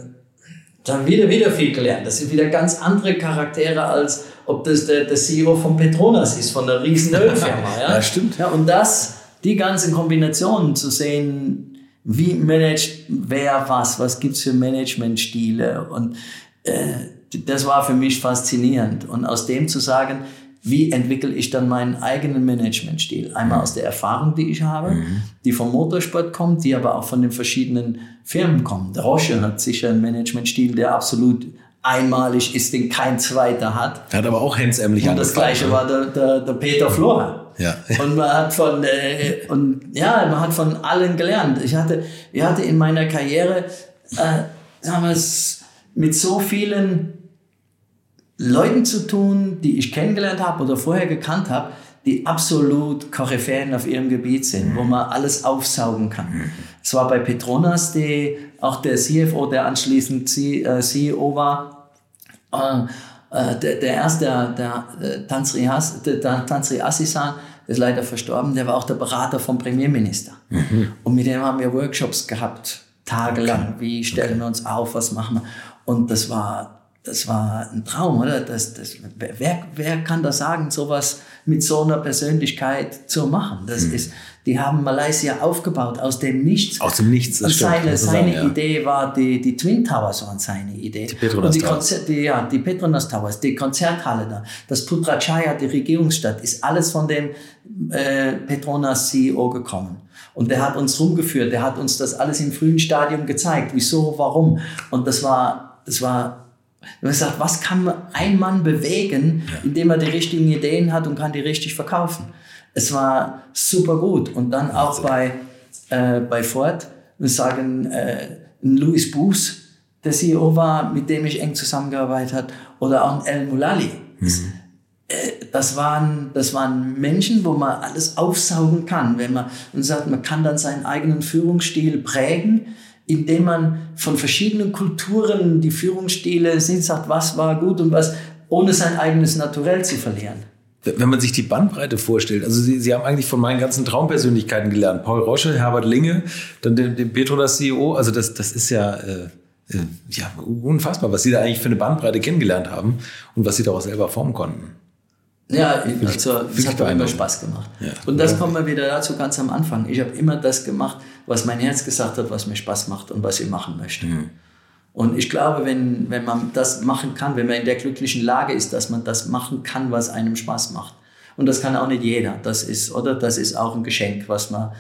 dann wieder, wieder viel gelernt. Das sind wieder ganz andere Charaktere, als ob das der, der CEO von Petronas ist, von einer riesen Ölfirma. Ja? ja, stimmt. Ja, und das die ganzen Kombinationen zu sehen, wie managt wer was, was gibt's für Managementstile und äh, das war für mich faszinierend und aus dem zu sagen, wie entwickle ich dann meinen eigenen Managementstil? Einmal aus der Erfahrung, die ich habe, mhm. die vom Motorsport kommt, die aber auch von den verschiedenen Firmen kommt. Der Roche hat sicher einen Managementstil, der absolut einmalig ist, den kein zweiter hat. Hat aber auch hemsärmlich Und das gleiche war der, der, der Peter Flora. Ja. Und man hat von äh, und ja, man hat von allen gelernt. Ich hatte, ich hatte in meiner Karriere, äh, es, mit so vielen Leuten zu tun, die ich kennengelernt habe oder vorher gekannt habe, die absolut Koryphäen auf ihrem Gebiet sind, wo man alles aufsaugen kann. Es war bei Petronas, die, auch der CFO, der anschließend CEO war, äh, äh, der, der erste, der, der, äh, Tanzri, Has, der, der Tanzri Assisan, ist leider verstorben, der war auch der Berater vom Premierminister. Mhm. Und mit dem haben wir Workshops gehabt, tagelang. Okay. Wie stellen okay. wir uns auf, was machen wir? Und das war, das war ein Traum, oder? Das, das, wer, wer kann das sagen, sowas mit so einer Persönlichkeit zu machen? Das mhm. ist, die haben Malaysia aufgebaut aus dem Nichts. Aus dem Nichts, das stimmt, Seine, seine sagen, Idee ja. war, die, die Twin Towers waren seine Idee. Die Petronas die Towers. Die, ja, die Petronas Towers, die Konzerthalle da, das Putrajaya, die Regierungsstadt, ist alles von dem äh, Petronas CEO gekommen. Und der hat uns rumgeführt, der hat uns das alles im frühen Stadium gezeigt, wieso, warum. Und das war, das war man gesagt, was kann ein Mann bewegen, indem er die richtigen Ideen hat und kann die richtig verkaufen? Es war super gut. Und dann auch bei, äh, bei Ford, wir sagen, äh, Louis Booth, der CEO war, mit dem ich eng zusammengearbeitet habe, oder auch El Mulali. Mhm. Äh, das waren, das waren Menschen, wo man alles aufsaugen kann. Wenn man und sagt, man kann dann seinen eigenen Führungsstil prägen, indem man von verschiedenen Kulturen die Führungsstile sieht, sagt, was war gut und was, ohne sein eigenes Naturell zu verlieren. Wenn man sich die Bandbreite vorstellt, also Sie, Sie haben eigentlich von meinen ganzen Traumpersönlichkeiten gelernt. Paul Rosche, Herbert Linge, dann den, den Petronas CEO, also das, das ist ja, äh, äh, ja unfassbar, was Sie da eigentlich für eine Bandbreite kennengelernt haben und was Sie daraus selber formen konnten. Ja, also es hat mir immer Spaß gemacht. Ja. Und das kommt mal wieder dazu ganz am Anfang. Ich habe immer das gemacht, was mein Herz gesagt hat, was mir Spaß macht und was ich machen möchte. Mhm. Und ich glaube, wenn, wenn man das machen kann, wenn man in der glücklichen Lage ist, dass man das machen kann, was einem Spaß macht. Und das kann auch nicht jeder. Das ist, oder? Das ist auch ein Geschenk, was man,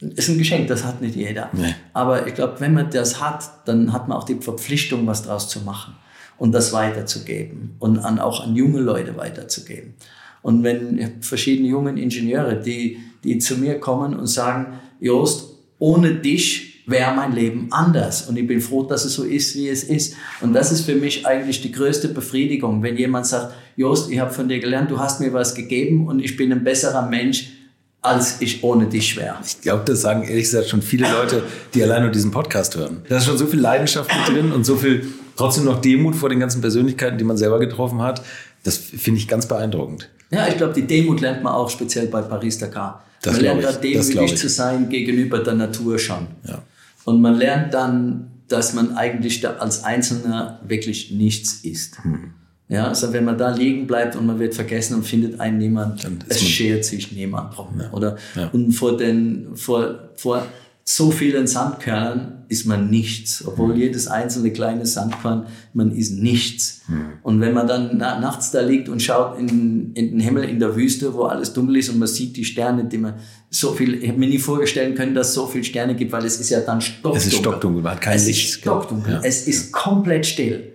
ist ein Geschenk, das hat nicht jeder. Nee. Aber ich glaube, wenn man das hat, dann hat man auch die Verpflichtung, was draus zu machen und das weiterzugeben und an, auch an junge Leute weiterzugeben. Und wenn verschiedene junge Ingenieure, die, die zu mir kommen und sagen, Jost, ohne dich wäre mein Leben anders. Und ich bin froh, dass es so ist, wie es ist. Und das ist für mich eigentlich die größte Befriedigung, wenn jemand sagt, Jost, ich habe von dir gelernt, du hast mir was gegeben und ich bin ein besserer Mensch, als ich ohne dich wäre. Ich glaube, das sagen ehrlich gesagt schon viele Leute, die allein nur diesen Podcast hören. Da ist schon so viel Leidenschaft mit drin und so viel trotzdem noch Demut vor den ganzen Persönlichkeiten, die man selber getroffen hat. Das finde ich ganz beeindruckend. Ja, ich glaube, die Demut lernt man auch speziell bei Paris-Dakar. Man lernt da demütig zu sein gegenüber der Natur schon. Ja. Und man lernt dann, dass man eigentlich da als Einzelner wirklich nichts ist. Hm. Ja, also wenn man da liegen bleibt und man wird vergessen und findet einen niemand, es schert sich niemand drum. Ja. Oder? Ja. Und vor den, vor, vor so vielen Sandkörnern ist man nichts, obwohl mhm. jedes einzelne kleine Sandkorn, man ist nichts. Mhm. Und wenn man dann na, nachts da liegt und schaut in, in den Himmel in der Wüste, wo alles dunkel ist und man sieht die Sterne, die man so viel, ich habe mir nie vorstellen können, dass es so viele Sterne gibt, weil es ist ja dann stockdunkel. Es ist stockdunkel, man hat kein es Licht. Ist stockdunkel. Ja. Es ist komplett still.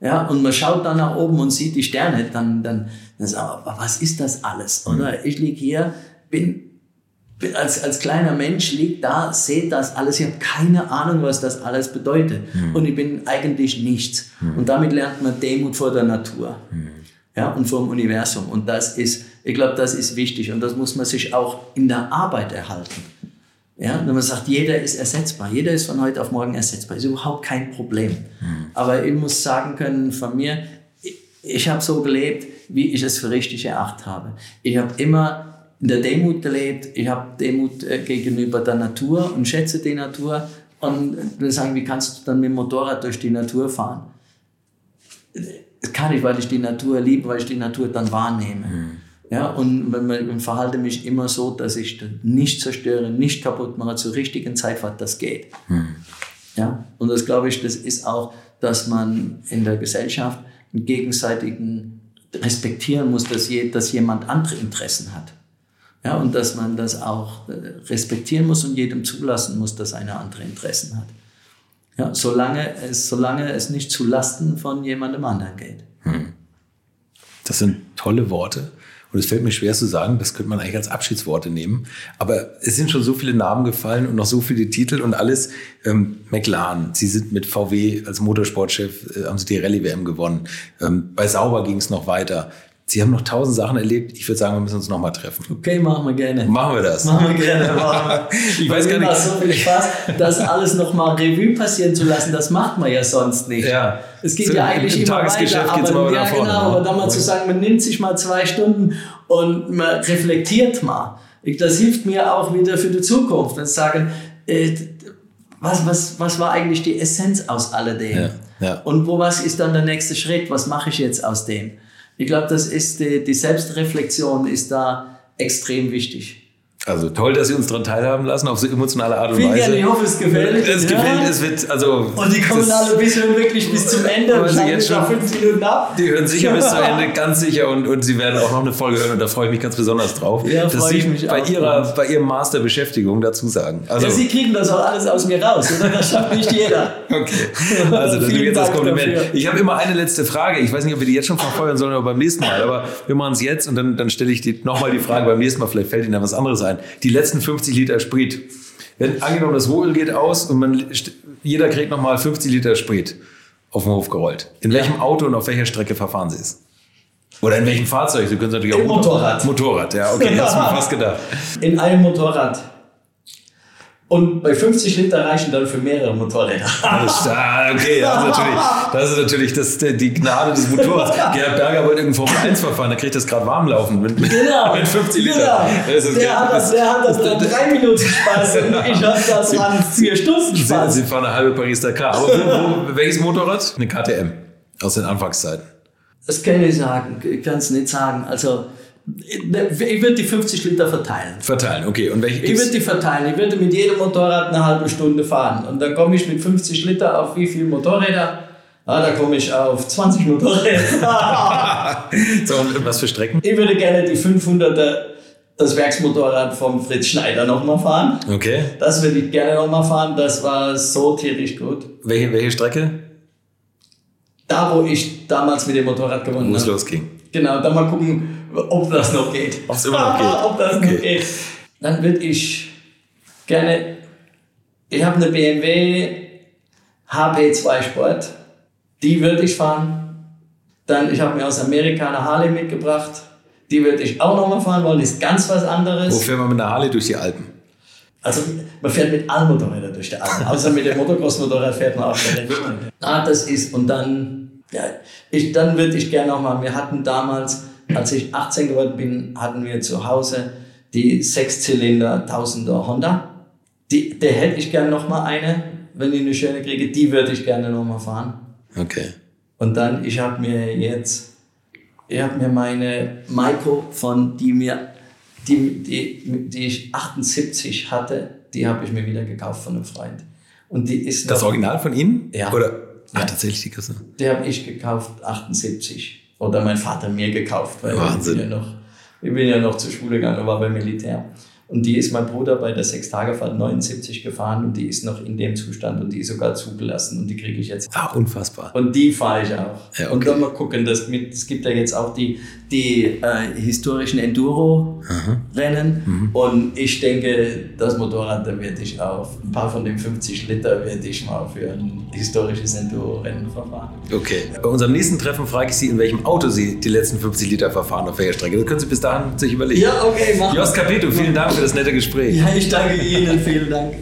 Ja. ja. und man schaut dann nach oben und sieht die Sterne, dann, dann, dann sagt man, was ist das alles? Oder mhm. ich liege hier, bin als, als kleiner Mensch liegt da, seht das alles. Ich habe keine Ahnung, was das alles bedeutet. Mhm. Und ich bin eigentlich nichts. Mhm. Und damit lernt man Demut vor der Natur. Mhm. Ja, und vor dem Universum. Und das ist, ich glaube, das ist wichtig. Und das muss man sich auch in der Arbeit erhalten. Ja, wenn man sagt, jeder ist ersetzbar. Jeder ist von heute auf morgen ersetzbar. Ist überhaupt kein Problem. Mhm. Aber ich muss sagen können von mir, ich, ich habe so gelebt, wie ich es für richtig erachtet habe. Ich habe immer in der Demut gelebt. Ich habe Demut äh, gegenüber der Natur und schätze die Natur. Und wir sagen, wie kannst du dann mit dem Motorrad durch die Natur fahren? Das kann ich, weil ich die Natur liebe, weil ich die Natur dann wahrnehme. Mhm. Ja, und wenn man, ich verhalte mich immer so, dass ich nicht zerstöre, nicht kaputt mache, zur richtigen Zeit fahrt, das geht. Mhm. Ja, und das glaube ich, das ist auch, dass man in der Gesellschaft einen gegenseitigen respektieren muss, dass, je, dass jemand andere Interessen hat. Ja, und dass man das auch äh, respektieren muss und jedem zulassen muss, dass er andere Interessen hat. Ja, solange es, solange es nicht zu Lasten von jemandem anderen geht. Hm. Das sind tolle Worte. Und es fällt mir schwer zu sagen, das könnte man eigentlich als Abschiedsworte nehmen. Aber es sind schon so viele Namen gefallen und noch so viele Titel und alles. Ähm, McLaren, Sie sind mit VW als Motorsportchef, äh, haben Sie die Rallye-WM gewonnen. Ähm, bei Sauber ging es noch weiter. Sie haben noch tausend Sachen erlebt. Ich würde sagen, wir müssen uns noch mal treffen. Okay, machen wir gerne. Machen wir das. Machen wir gerne. Machen wir. ich weiß gar nicht. Macht so viel Spaß, das alles noch mal Revue passieren zu lassen. Das macht man ja sonst nicht. Ja. Es geht so, ja eigentlich im immer Tagesgeschäft weiter. Aber, mal ja, genau. Aber dann mal zu sagen, man nimmt sich mal zwei Stunden und man reflektiert mal. Das hilft mir auch wieder für die Zukunft. Und sagen, äh, was, was, was war eigentlich die Essenz aus alledem? Ja, ja. Und wo was ist dann der nächste Schritt? Was mache ich jetzt aus dem? Ich glaube, das ist die, die Selbstreflexion ist da extrem wichtig. Also toll, dass Sie uns daran teilhaben lassen, auf so emotionale Art und Viel Weise. Gerne, ich hoffe, es gefällt. Es ja. gefällt, es wird, also. Und die kommen alle bis wirklich bis zum Ende und Sie jetzt schon fünf Minuten ab. Die hören sicher bis zum Ende, ganz sicher. Und, und Sie werden auch noch eine Folge hören und da freue ich mich ganz besonders drauf. Ja, dass Sie bei, ihrer, bei Ihrem Master Beschäftigung dazu sagen. Also, ja, Sie kriegen das auch alles aus mir raus, oder? Das schafft nicht jeder. Okay. Also, das ist jetzt das Kompliment. Dafür. Ich habe immer eine letzte Frage. Ich weiß nicht, ob wir die jetzt schon verfeuern sollen oder beim nächsten Mal. Aber wir machen es jetzt und dann, dann stelle ich nochmal die Frage beim nächsten Mal. Vielleicht fällt Ihnen da was anderes ein. Die letzten fünf 50 Liter Sprit. Wenn angenommen, das Rohöl geht aus und man, jeder kriegt nochmal 50 Liter Sprit auf den Hof gerollt. In welchem Auto und auf welcher Strecke verfahren Sie es? Oder in welchem Fahrzeug? Sie können es natürlich auch Im Motorrad. Motorrad, ja, okay, hast du mir fast gedacht. In einem Motorrad. Und bei 50 Liter reichen dann für mehrere Motorräder. Das, ah, okay, das ist natürlich, das, ist natürlich das, die Gnade des Motorrads. Gerhard Berger wollte irgendwo Formel 1 verfahren, da kriegt das gerade warm laufen. Mit, genau. mit 50 Liter. Genau. Das ist, der, hat das, der hat das dran drei Minuten Spaß und ich habe das dran vier Stunden Sie, Spaß. Sie fahren eine halbe Paris-Dakar. Aber wo, wo, welches Motorrad? Eine KTM. Aus den Anfangszeiten. Das kann ich sagen, ich kann es nicht sagen. Also, ich würde die 50 Liter verteilen. Verteilen, okay. Und welche Ich würde die verteilen. Ich würde mit jedem Motorrad eine halbe Stunde fahren. Und dann komme ich mit 50 Liter auf wie viele Motorräder? Ah, da komme ich auf 20 Motorräder. So, und was für Strecken? ich würde gerne die 500er, das Werksmotorrad vom Fritz Schneider nochmal fahren. Okay. Das würde ich gerne nochmal fahren. Das war so tierisch gut. Welche, welche Strecke? Da, wo ich damals mit dem Motorrad gewonnen Wo es habe. losging. Genau, dann mal gucken, ob das noch geht. Ob es immer noch geht. ob das Okay. noch geht. Dann würde ich gerne. Ich habe eine BMW HP2 Sport. Die würde ich fahren. Dann, ich habe mir aus Amerika eine Harley mitgebracht. Die würde ich auch nochmal fahren wollen. Ist ganz was anderes. Wo fährt man mit einer Harley durch die Alpen? Also man fährt mit allen Motorrädern durch die Alpen. Außer mit dem Motocross-Motorrad fährt man auch. Ah, das ist, und dann, ja, ich, dann würde ich gerne nochmal, wir hatten damals, als ich 18 geworden bin, hatten wir zu Hause die Sechszylinder 1000er Honda. Die, der hätte ich gerne nochmal eine, wenn ich eine schöne kriege, die würde ich gerne nochmal fahren. Okay. Und dann, ich habe mir jetzt, ich habe mir meine Maiko von, die mir, die, die, die ich 78 hatte, die habe ich mir wieder gekauft von einem Freund. Und die ist Das noch, Original von Ihnen? Ja. Oder? Ah, Ja. tatsächlich die Kiste. die habe ich gekauft 78. Oder mein Vater mir gekauft, weil Wahnsinn. ich bin ja noch, ich bin ja noch zur Schule gegangen, war beim Militär. Und die ist mein Bruder bei der Sechstagefahrt 79 gefahren und die ist noch in dem Zustand und die ist sogar zugelassen und die kriege ich jetzt Ah, unfassbar. Und die fahre ich auch. Ja, okay. Und dann mal gucken, das mit, es gibt ja jetzt auch die, die äh, historischen Enduro-Rennen. Mhm. Und ich denke, das Motorrad, da werde ich auch, ein paar von den 50 Liter werde ich mal für ein historisches Enduro-Rennen verfahren. Okay. Bei unserem nächsten Treffen frage ich Sie, in welchem Auto Sie die letzten 50 Liter verfahren auf welcher Strecke. Das können Sie bis dahin sich überlegen. Ja, okay, mach. Jos Capito, vielen Dank für das nette Gespräch. Ja, ich danke Ihnen, vielen Dank.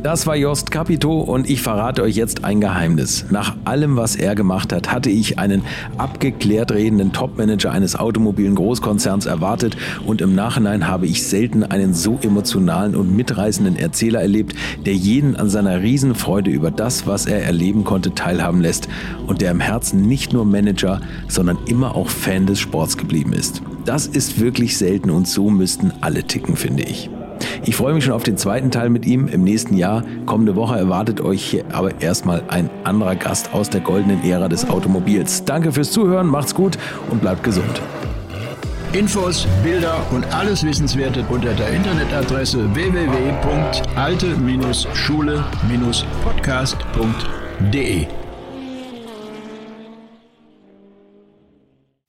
Das war Jost Capito und ich verrate euch jetzt ein Geheimnis. Nach allem, was er gemacht hat, hatte ich einen abgeklärt redenden Topmanager eines automobilen Großkonzerns erwartet und im Nachhinein habe ich selten einen so emotionalen und mitreißenden Erzähler erlebt, der jeden an seiner Riesenfreude über das, was er erleben konnte, teilhaben lässt und der im Herzen nicht nur Manager, sondern immer auch Fan des Sports geblieben ist. Das ist wirklich selten und so müssten alle ticken, finde ich. Ich freue mich schon auf den zweiten Teil mit ihm im nächsten Jahr. Kommende Woche erwartet euch hier aber erstmal ein anderer Gast aus der goldenen Ära des Automobils. Danke fürs Zuhören, macht's gut und bleibt gesund. Infos, Bilder und alles Wissenswerte unter der Internetadresse www.alte-schule-podcast.de.